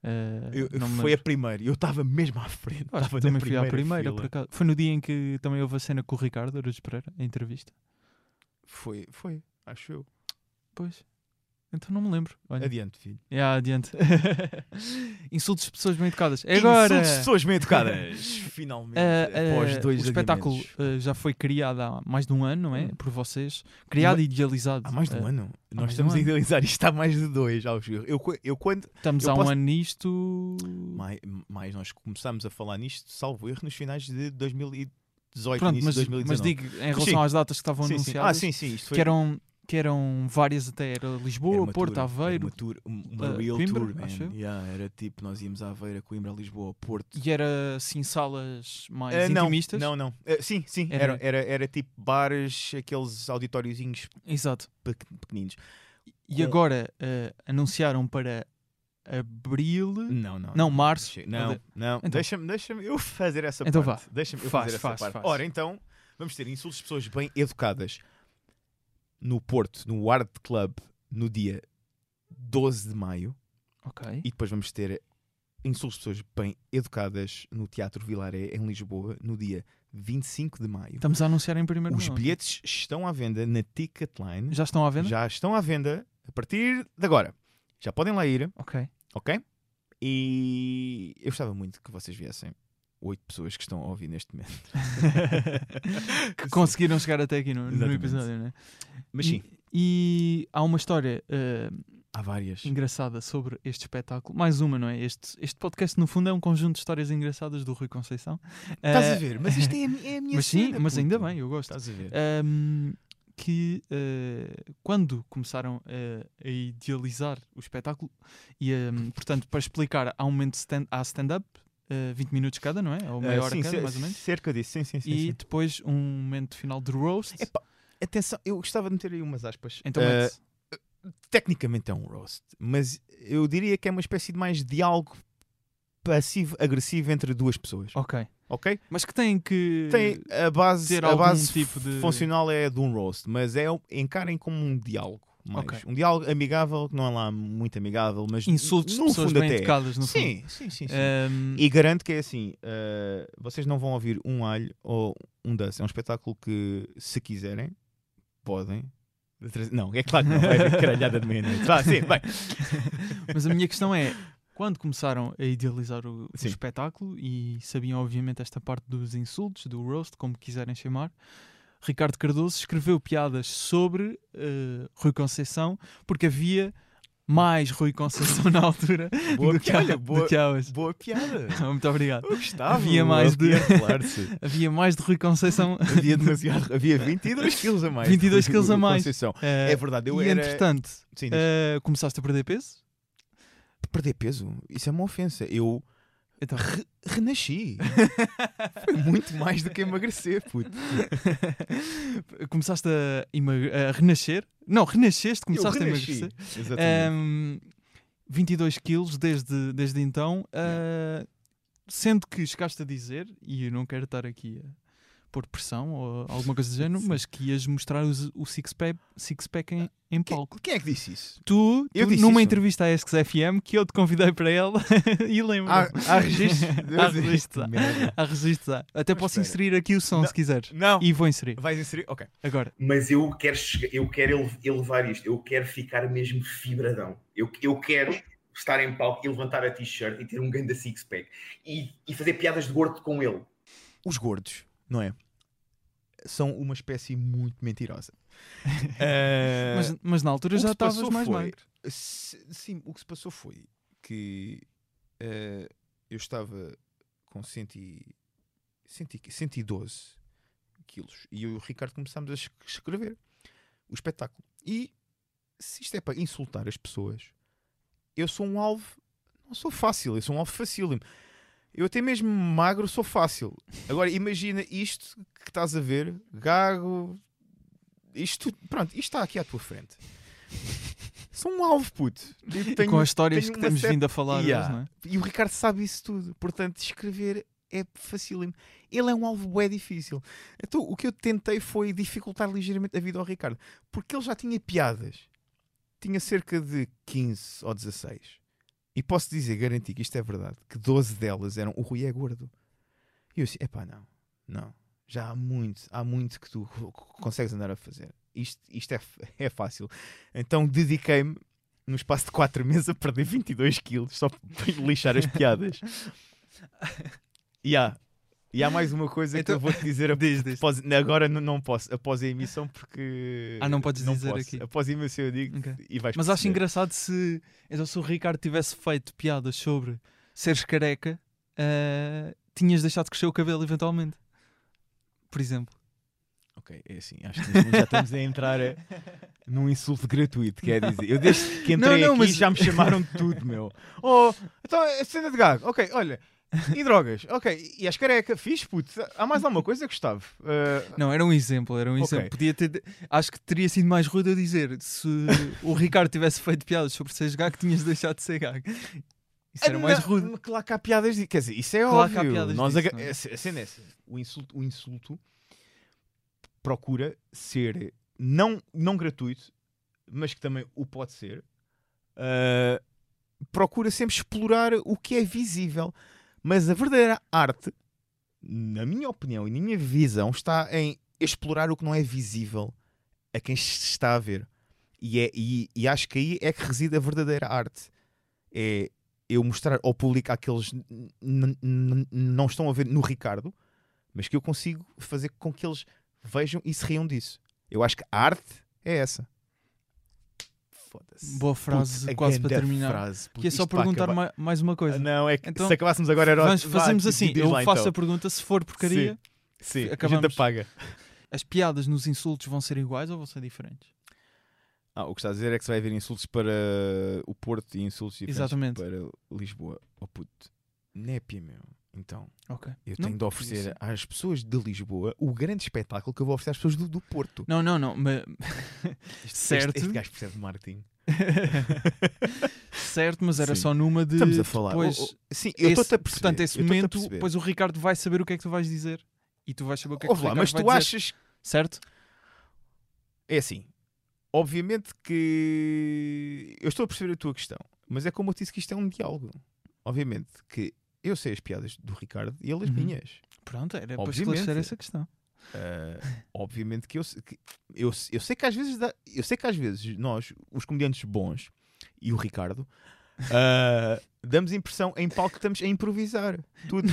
Eh, Eu- foi a primeira, eu estava mesmo à frente. Acho que também fui à primeira, fila. por acaso. Foi no dia em que também houve a cena com o Ricardo Araújo Pereira, a entrevista. Foi, foi, acho eu. Pois. Então não me lembro. Olha. Adiante, filho. Yeah, adiante. Insultos de pessoas bem educadas. É agora! Insultos de pessoas bem educadas. Finalmente, Uh, após uh, dois o espetáculo uh, já foi criado há mais de um ano, não é? Hum. Por vocês. Criado e idealizado. Há mais de um Uh, ano. Nós estamos um a idealizar isto há mais de dois. aos Eu, eu, eu quando. Estamos eu há um posso- ano nisto. Mais, mais nós começámos a falar nisto, salvo erro, nos finais de 2018, Pronto, início mas, de 2019. mas digo, em relação sim. às datas que estavam sim, sim. anunciadas, Ah, sim, sim. Isto foi, que, eram, que eram várias até. Era Lisboa, era Porto, tour, Aveiro. Uma, tour, um- uma uh, real Coimbra, tour, man. acho. Yeah, era tipo, nós íamos a Aveira, Coimbra, Lisboa, Porto. E era assim salas mais Ah, não, intimistas. não, não. Ah, sim, sim. Era- Era, era, era tipo bares, aqueles auditóriozinhos Exato. pe- pequeninos. E agora eh, anunciaram para abril. Não, não. Não, março. Não, não. Então. Deixa-me deixa eu fazer essa Então parte. vá. Deixa-me Faz, fazer faz, essa parte. faz. Ora, então, vamos ter insultos de pessoas bem educadas no Porto, no Art Club, no dia 12 de maio. Ok. E depois vamos ter insultos de pessoas bem educadas no Teatro Vilaré, em Lisboa, no dia 25 de maio. Estamos a anunciar em primeiro Os bilhetes estão à venda na Ticketline. Já estão à venda? Já estão à venda a partir de agora. Já podem lá ir, Ok. ok? E eu gostava muito que vocês viessem. Oito pessoas que estão a ouvir neste momento. que conseguiram chegar até aqui no, no episódio, né? Mas sim, E, e há uma história eh, há várias. engraçada sobre este espetáculo. Mais uma, não é? Este, este podcast, no fundo, é um conjunto de histórias engraçadas do Rui Conceição. Estás Eh, a ver? Mas isto é a, é a minha Mas sim, cena, mas ainda bem, eu gosto. Estás a ver? Ahm, que eh, quando começaram eh, a idealizar o espetáculo, e ahm, portanto, para explicar, há um momento stand, há stand-up, eh, 20 minutos cada, não é? Ou meia Eh, hora sim, cada, mais ou menos. Cerca disso, sim, sim, sim. E sim. depois um momento final de roast. Epá, Atenção, eu gostava de meter aí umas aspas. Então, mete-se. tecnicamente é um roast, mas eu diria que é uma espécie de mais diálogo passivo-agressivo entre duas pessoas. ok. Ok? Mas que tem que. Tem a base, ter a base tipo de- funcional é de um roast, mas é encarem como um diálogo. Mais. Ok. Um diálogo amigável, que não é lá muito amigável, mas Insultos de no pessoas fundo bem até é. educadas, no Sim, fundo. sim, sim. sim. Ahm, E garanto que é assim: uh, vocês não vão ouvir um alho ou um doce. É um espetáculo que, se quiserem, podem. Não, é claro que não vai haver caralhada de meia-noite. Vá, sim, bem. Mas a minha questão é: quando começaram a idealizar o, o espetáculo e sabiam, obviamente, esta parte dos insultos, do roast, como quiserem chamar, Ricardo Cardoso escreveu piadas sobre eh, Rui Conceição porque havia mais Rui Conceição na altura Boa do, que do boa, que há hoje. boa piada. Muito obrigado. Eu gostava. Havia mais de-. Havia mais de Rui Conceição. Havia demasiado. Havia 22 quilos a mais. 22 quilos a mais. Conceição. Eh, É verdade, eu e era. entretanto, Sim, eh, começaste a perder peso? perder peso, isso é uma ofensa. Eu Então, re- renasci. Foi muito mais do que emagrecer, puto. começaste a, a renascer? Não, renasceste, começaste a emagrecer. Exatamente. Um, 22 quilos desde, desde então, uh, sendo que chegaste a dizer, e eu não quero estar aqui a pôr pressão ou alguma coisa do género, mas que ias mostrar os- o six-pack six -pack em, em Quem, palco. quem é que disse isso? Tu, Eu tu, disse numa isso. entrevista à Esques FM, que eu te convidei para ela, e lembro. Há, há registros. Há registros, há. Registros. Até Mas posso espera. inserir aqui o som Não. se quiseres. Não. E vou inserir. Vais inserir? Ok. Agora. mas eu quero, eu quero ele- elevar isto, eu quero ficar mesmo fibradão. Eu, eu quero estar em palco e levantar a t-shirt e ter um ganda six-pack e, e fazer piadas de gordo com ele. Os gordos, não é? São uma espécie muito mentirosa. Eh, Mas, mas na altura já estavas mais foi- magro. Sim, o que se passou foi que eh, eu estava com 100 e, 100 e- 112 quilos e eu e o Ricardo começámos a es- escrever o espetáculo. E se isto é para insultar as pessoas, eu sou um alvo, não sou fácil, eu sou um alvo facílimo. Eu até mesmo magro sou fácil. Agora imagina isto que estás a ver, gago, isto, pronto, isto está aqui à tua frente. Sou um alvo, puto. Tenho- com as histórias que temos certa- vindo a falar Yeah. hoje, não é? E o Ricardo sabe isso tudo. Portanto, escrever é facílimo. Ele é um alvo bem difícil. Então, o que eu tentei foi dificultar ligeiramente a vida ao Ricardo. Porque ele já tinha piadas. Tinha cerca de 15 ou 16. E posso dizer, garantir que isto é verdade, que 12 delas eram o Rui é gordo. E eu disse, epá, não, não. Já há muito, há muito que tu co- co- consegues andar a fazer. Isto, isto é, é fácil. Então dediquei-me, no espaço de 4 meses, a perder 22 quilos só para lixar as piadas. E há, e há mais uma coisa Então- que eu vou-te dizer Diz, diz. após, agora não, não posso, após a emissão, porque. Ah, não podes dizer posso. aqui. Após a emissão eu digo Ok. e vais Mas acho engraçado se, então, se o Ricardo tivesse feito piadas sobre seres careca, eh, tinhas deixado crescer o cabelo eventualmente. Por exemplo. Ok, é assim, acho que já estamos a entrar eh, num insulto gratuito, quer dizer, eu desde que entrei Não, não, aqui mas- já me chamaram de tudo, meu. Oh, então é cena de gago, ok, olha, E drogas, ok. E és careca, fixe, puto. Há mais alguma coisa, Gustavo? Uh, Não, era um exemplo, era um exemplo. Podia ter. Acho que teria sido mais rude eu dizer se o Ricardo tivesse feito piadas sobre seres gag, tinhas deixado de ser gag. Isso era mais não, rude. Claro que há piadas disso. Quer dizer, isso é Claro óbvio. Nós disso, aga- é? a cena é essa. O insulto, o insulto procura ser não, não gratuito, mas que também o pode ser. Uh, procura sempre explorar o que é visível. Mas a verdadeira arte, na minha opinião e na minha visão, está em explorar o que não é visível a quem se está a ver. E, é, e, e acho que aí é que reside a verdadeira arte. É eu mostrar ao público aqueles não estão a ver no Ricardo, mas que eu consigo fazer com que eles vejam e se riam disso. Eu acho que a arte é essa. Foda-se. Boa frase, a quase para terminar. frase, Que é só perguntar ma- mais uma coisa. Não, é que Então, se acabássemos agora era. Vá, fazemos assim, eu lá, faço então. a pergunta, se for porcaria, Sim, a acabamos. gente apaga. as piadas nos insultos vão ser iguais ou vão ser diferentes? Ah, o que está a dizer é que se vai haver insultos para o Porto e insultos diferentes Exatamente. para Lisboa. Oh puto, népia, meu. Então, Ok. eu Não, tenho de oferecer isso- às pessoas de Lisboa o grande espetáculo que eu vou oferecer às pessoas do, do Porto. Não, não, não. Mas... Este- certo. Este, este gajo percebe de marketing. certo, mas era Sim. só numa de. Estamos a falar. Depois, Oh, oh, sim, eu estou-te a perceber. Portanto, esse momento, depois o Ricardo vai saber o que é que tu vais dizer. E tu vais saber o que é que Ouve o lá, mas tu dizer. achas. Certo? É assim. Obviamente que. Eu estou a perceber a tua questão. Mas é como eu disse que isto é um diálogo. Obviamente que eu sei as piadas do Ricardo e ele as Uhum. minhas. Pronto, era para Obviamente. esclarecer essa questão. Uh, obviamente que eu, que eu, eu sei que às vezes dá- eu sei que às vezes nós, os comediantes bons e o Ricardo, uh, damos impressão em palco que estamos a improvisar. Tudo.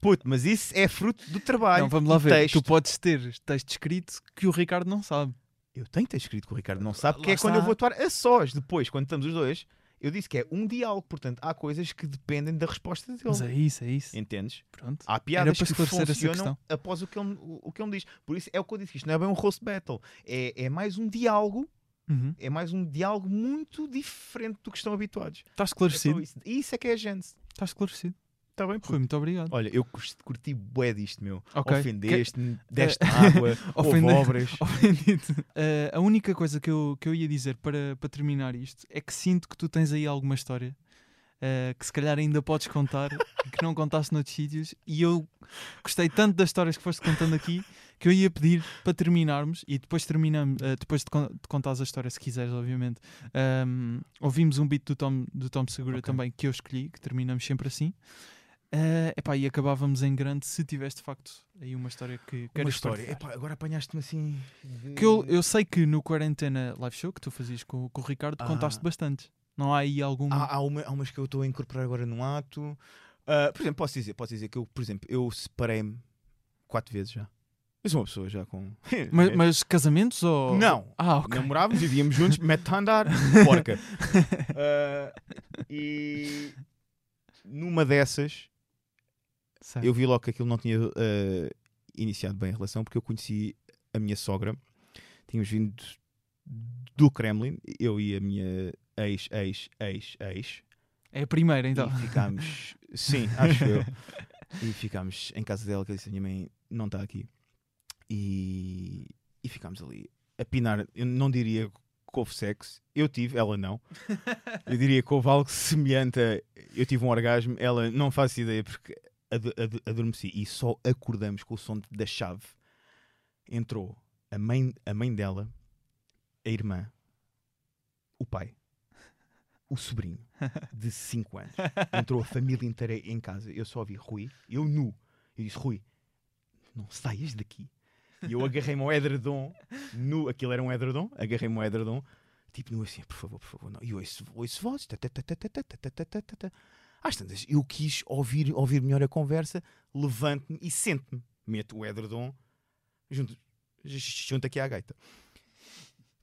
Puto, mas isso é fruto do trabalho. Não, vamos lá ver. texto. Tu podes ter texto escrito que o Ricardo não sabe. Eu tenho que ter escrito que o Ricardo não sabe, Lá porque é quando eu vou atuar a sós. Depois, quando estamos os dois, eu disse que é um diálogo. Portanto, há coisas que dependem da resposta dele. Mas é isso, é isso. Entendes? Pronto. Há piadas que funcionam após o que, ele, o, que ele me diz. Por isso é o que eu disse. Isto não é bem um roast battle. É, é mais um diálogo. Uhum. É mais um diálogo muito diferente do que estão habituados. Está É esclarecido. isso. E isso é que é a gente. Está esclarecido. Está bem? Rui, muito obrigado. Olha, eu curti, curti bué disto, meu. Ok. Ofendeste-me, deste água, houve Ofender- obras. Ofendido. Eh, a única coisa que eu, que eu ia dizer para, para terminar isto é que sinto que tu tens aí alguma história eh, que se calhar ainda podes contar, que não contaste noutros sítios, e eu gostei tanto das histórias que foste contando aqui que eu ia pedir para terminarmos e depois terminamos, eh, depois de, con- de contares a história, se quiseres, obviamente. Ahm, ouvimos um beat do Tom, do Tom Segura Ok. também que eu escolhi, que terminamos sempre assim. Eh, epá, e acabávamos em grande se tivesse de facto aí uma história que Uma queres história. partilhar. Epá, agora apanhaste-me assim. de- Que eu, eu sei que no Quarentena Live Show que tu fazias com, com o Ricardo Ah. contaste bastante. Não há aí algum. Há, há, uma- há umas que eu estou a incorporar agora num ato. Ah, por exemplo, posso dizer, posso dizer que eu, por exemplo, eu separei-me quatro vezes já. Eu sou uma pessoa já com. mas, mas casamentos ou. Não. Ah, ok. Namorávamos, vivíamos juntos, mete-te a andar, porca. Ah, e numa dessas, Certo. eu vi logo que aquilo não tinha ah, iniciado bem a relação, porque eu conheci a minha sogra. Tínhamos vindo do Kremlin, eu e a minha ex, ex, ex, ex. É a primeira então. E ficámos, sim, acho eu. E ficámos em casa dela, que eu disse: a minha mãe não está aqui. E, e ficámos ali a pinar. Eu não diria que houve sexo, eu tive, ela não. Eu diria que houve algo semelhante a. Eu tive um orgasmo, ela não faz ideia porque ad- ad- adormeci e só acordamos com o som da chave. Entrou a mãe, a mãe dela, a irmã, o pai, o sobrinho de 5 anos. Entrou a família inteira em casa. Eu só ouvi Rui, eu nu. Eu disse: Rui, não saias daqui. E eu agarrei-me ao edredom, nu, aquilo era um edredom, agarrei-me ao edredom, tipo nu assim, por favor, por favor, não. E ouço, ouço vozes, às tantas, eu quis ouvir, ouvir melhor a conversa, levanto-me e sento-me. Meto o edredom junto, junto aqui à gaita.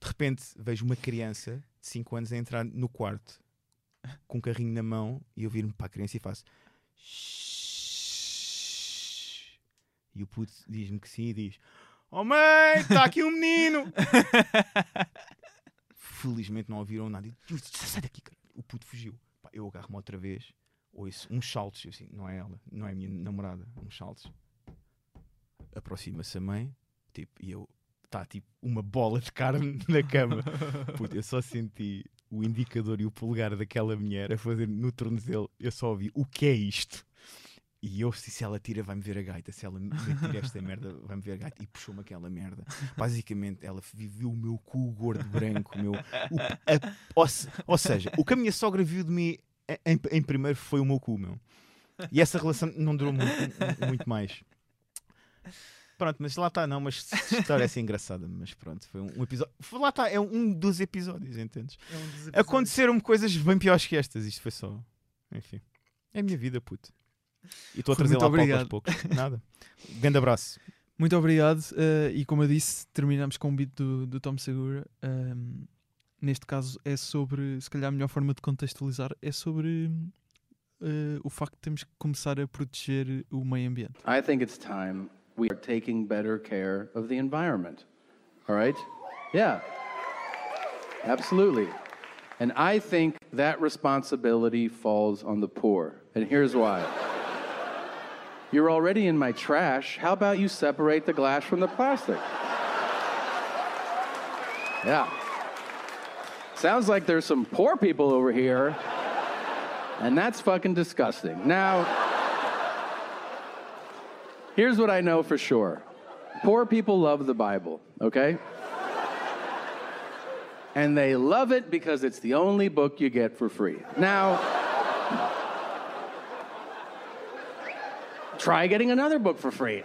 De repente vejo uma criança de 5 anos a entrar no quarto com um carrinho na mão e eu viro-me para a criança e faço e o puto diz-me que sim e diz Oh mãe, está aqui um menino! Felizmente não ouviram nada. Eu, sai daqui, cara. O puto fugiu. Eu agarro-me outra vez ouço uns saltos, assim, não é ela, não é a minha namorada, uns saltos. Aproxima-se a mãe, tipo, e eu, está tipo uma bola de carne na cama. Puta, eu só senti o indicador e o polegar daquela mulher a fazer no tornozelo, eu só ouvi o que é isto? E eu, se ela tira, vai-me ver a gaita. Se ela tira esta merda, vai-me ver a gaita. E puxou-me aquela merda. Basicamente, ela viveu o meu cu gordo branco. Meu, o, a, ou, ou, seja, o que a minha sogra viu de mim em, em, primeiro foi o meu cu, meu. E essa relação não durou muito, muito mais. Pronto, mas lá está, não, mas história é assim engraçada, mas pronto, foi um, episódio. Lá está, é um dos episódios, entendes? É um Aconteceram-me coisas bem piores que estas, isto foi só. Enfim. É a minha vida, puto. E estou a trazer lá obrigado. aos poucos. Nada. Grande abraço. Muito obrigado. Uh, e como eu disse, terminamos com um beat do, do Tom Segura. Um, neste caso é sobre, se calhar a melhor forma de contextualizar é sobre uh, o facto de que começar a proteger o meio ambiente. I think it's time we are taking better care of the environment. All right? Yeah. Absolutely. And I think that responsibility falls on the poor. And here's why. You're already in my trash. How about you separate the glass from the plastic? Yeah. Sounds like there's some poor people over here, and that's fucking disgusting. Now, here's what I know for sure poor people love the Bible, okay? And they love it because it's the only book you get for free. Now, try getting another book for free.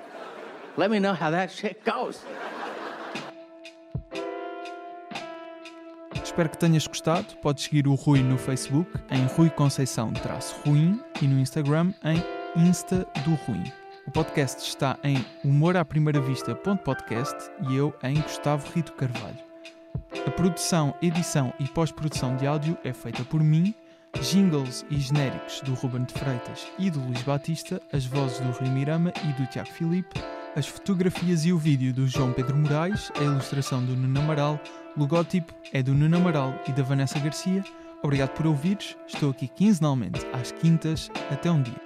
Let me know how that shit goes. Espero que tenhas gostado. Podes seguir o Rui no Facebook em Rui Conceição-Ruim e no Instagram em Insta do Ruim. O podcast está em humoraprimeiravista.podcast e eu em Gustavo Rito Carvalho. A produção, edição e pós-produção de áudio é feita por mim jingles e genéricos do Ruben de Freitas e do Luís Batista, as vozes do Rui Mirama e do Tiago Filipe, as fotografias e o vídeo do João Pedro Moraes, a ilustração do Nuno Amaral, o logótipo é do Nuno Amaral e da Vanessa Garcia. Obrigado por ouvires, estou aqui quinzenalmente às quintas, até um dia.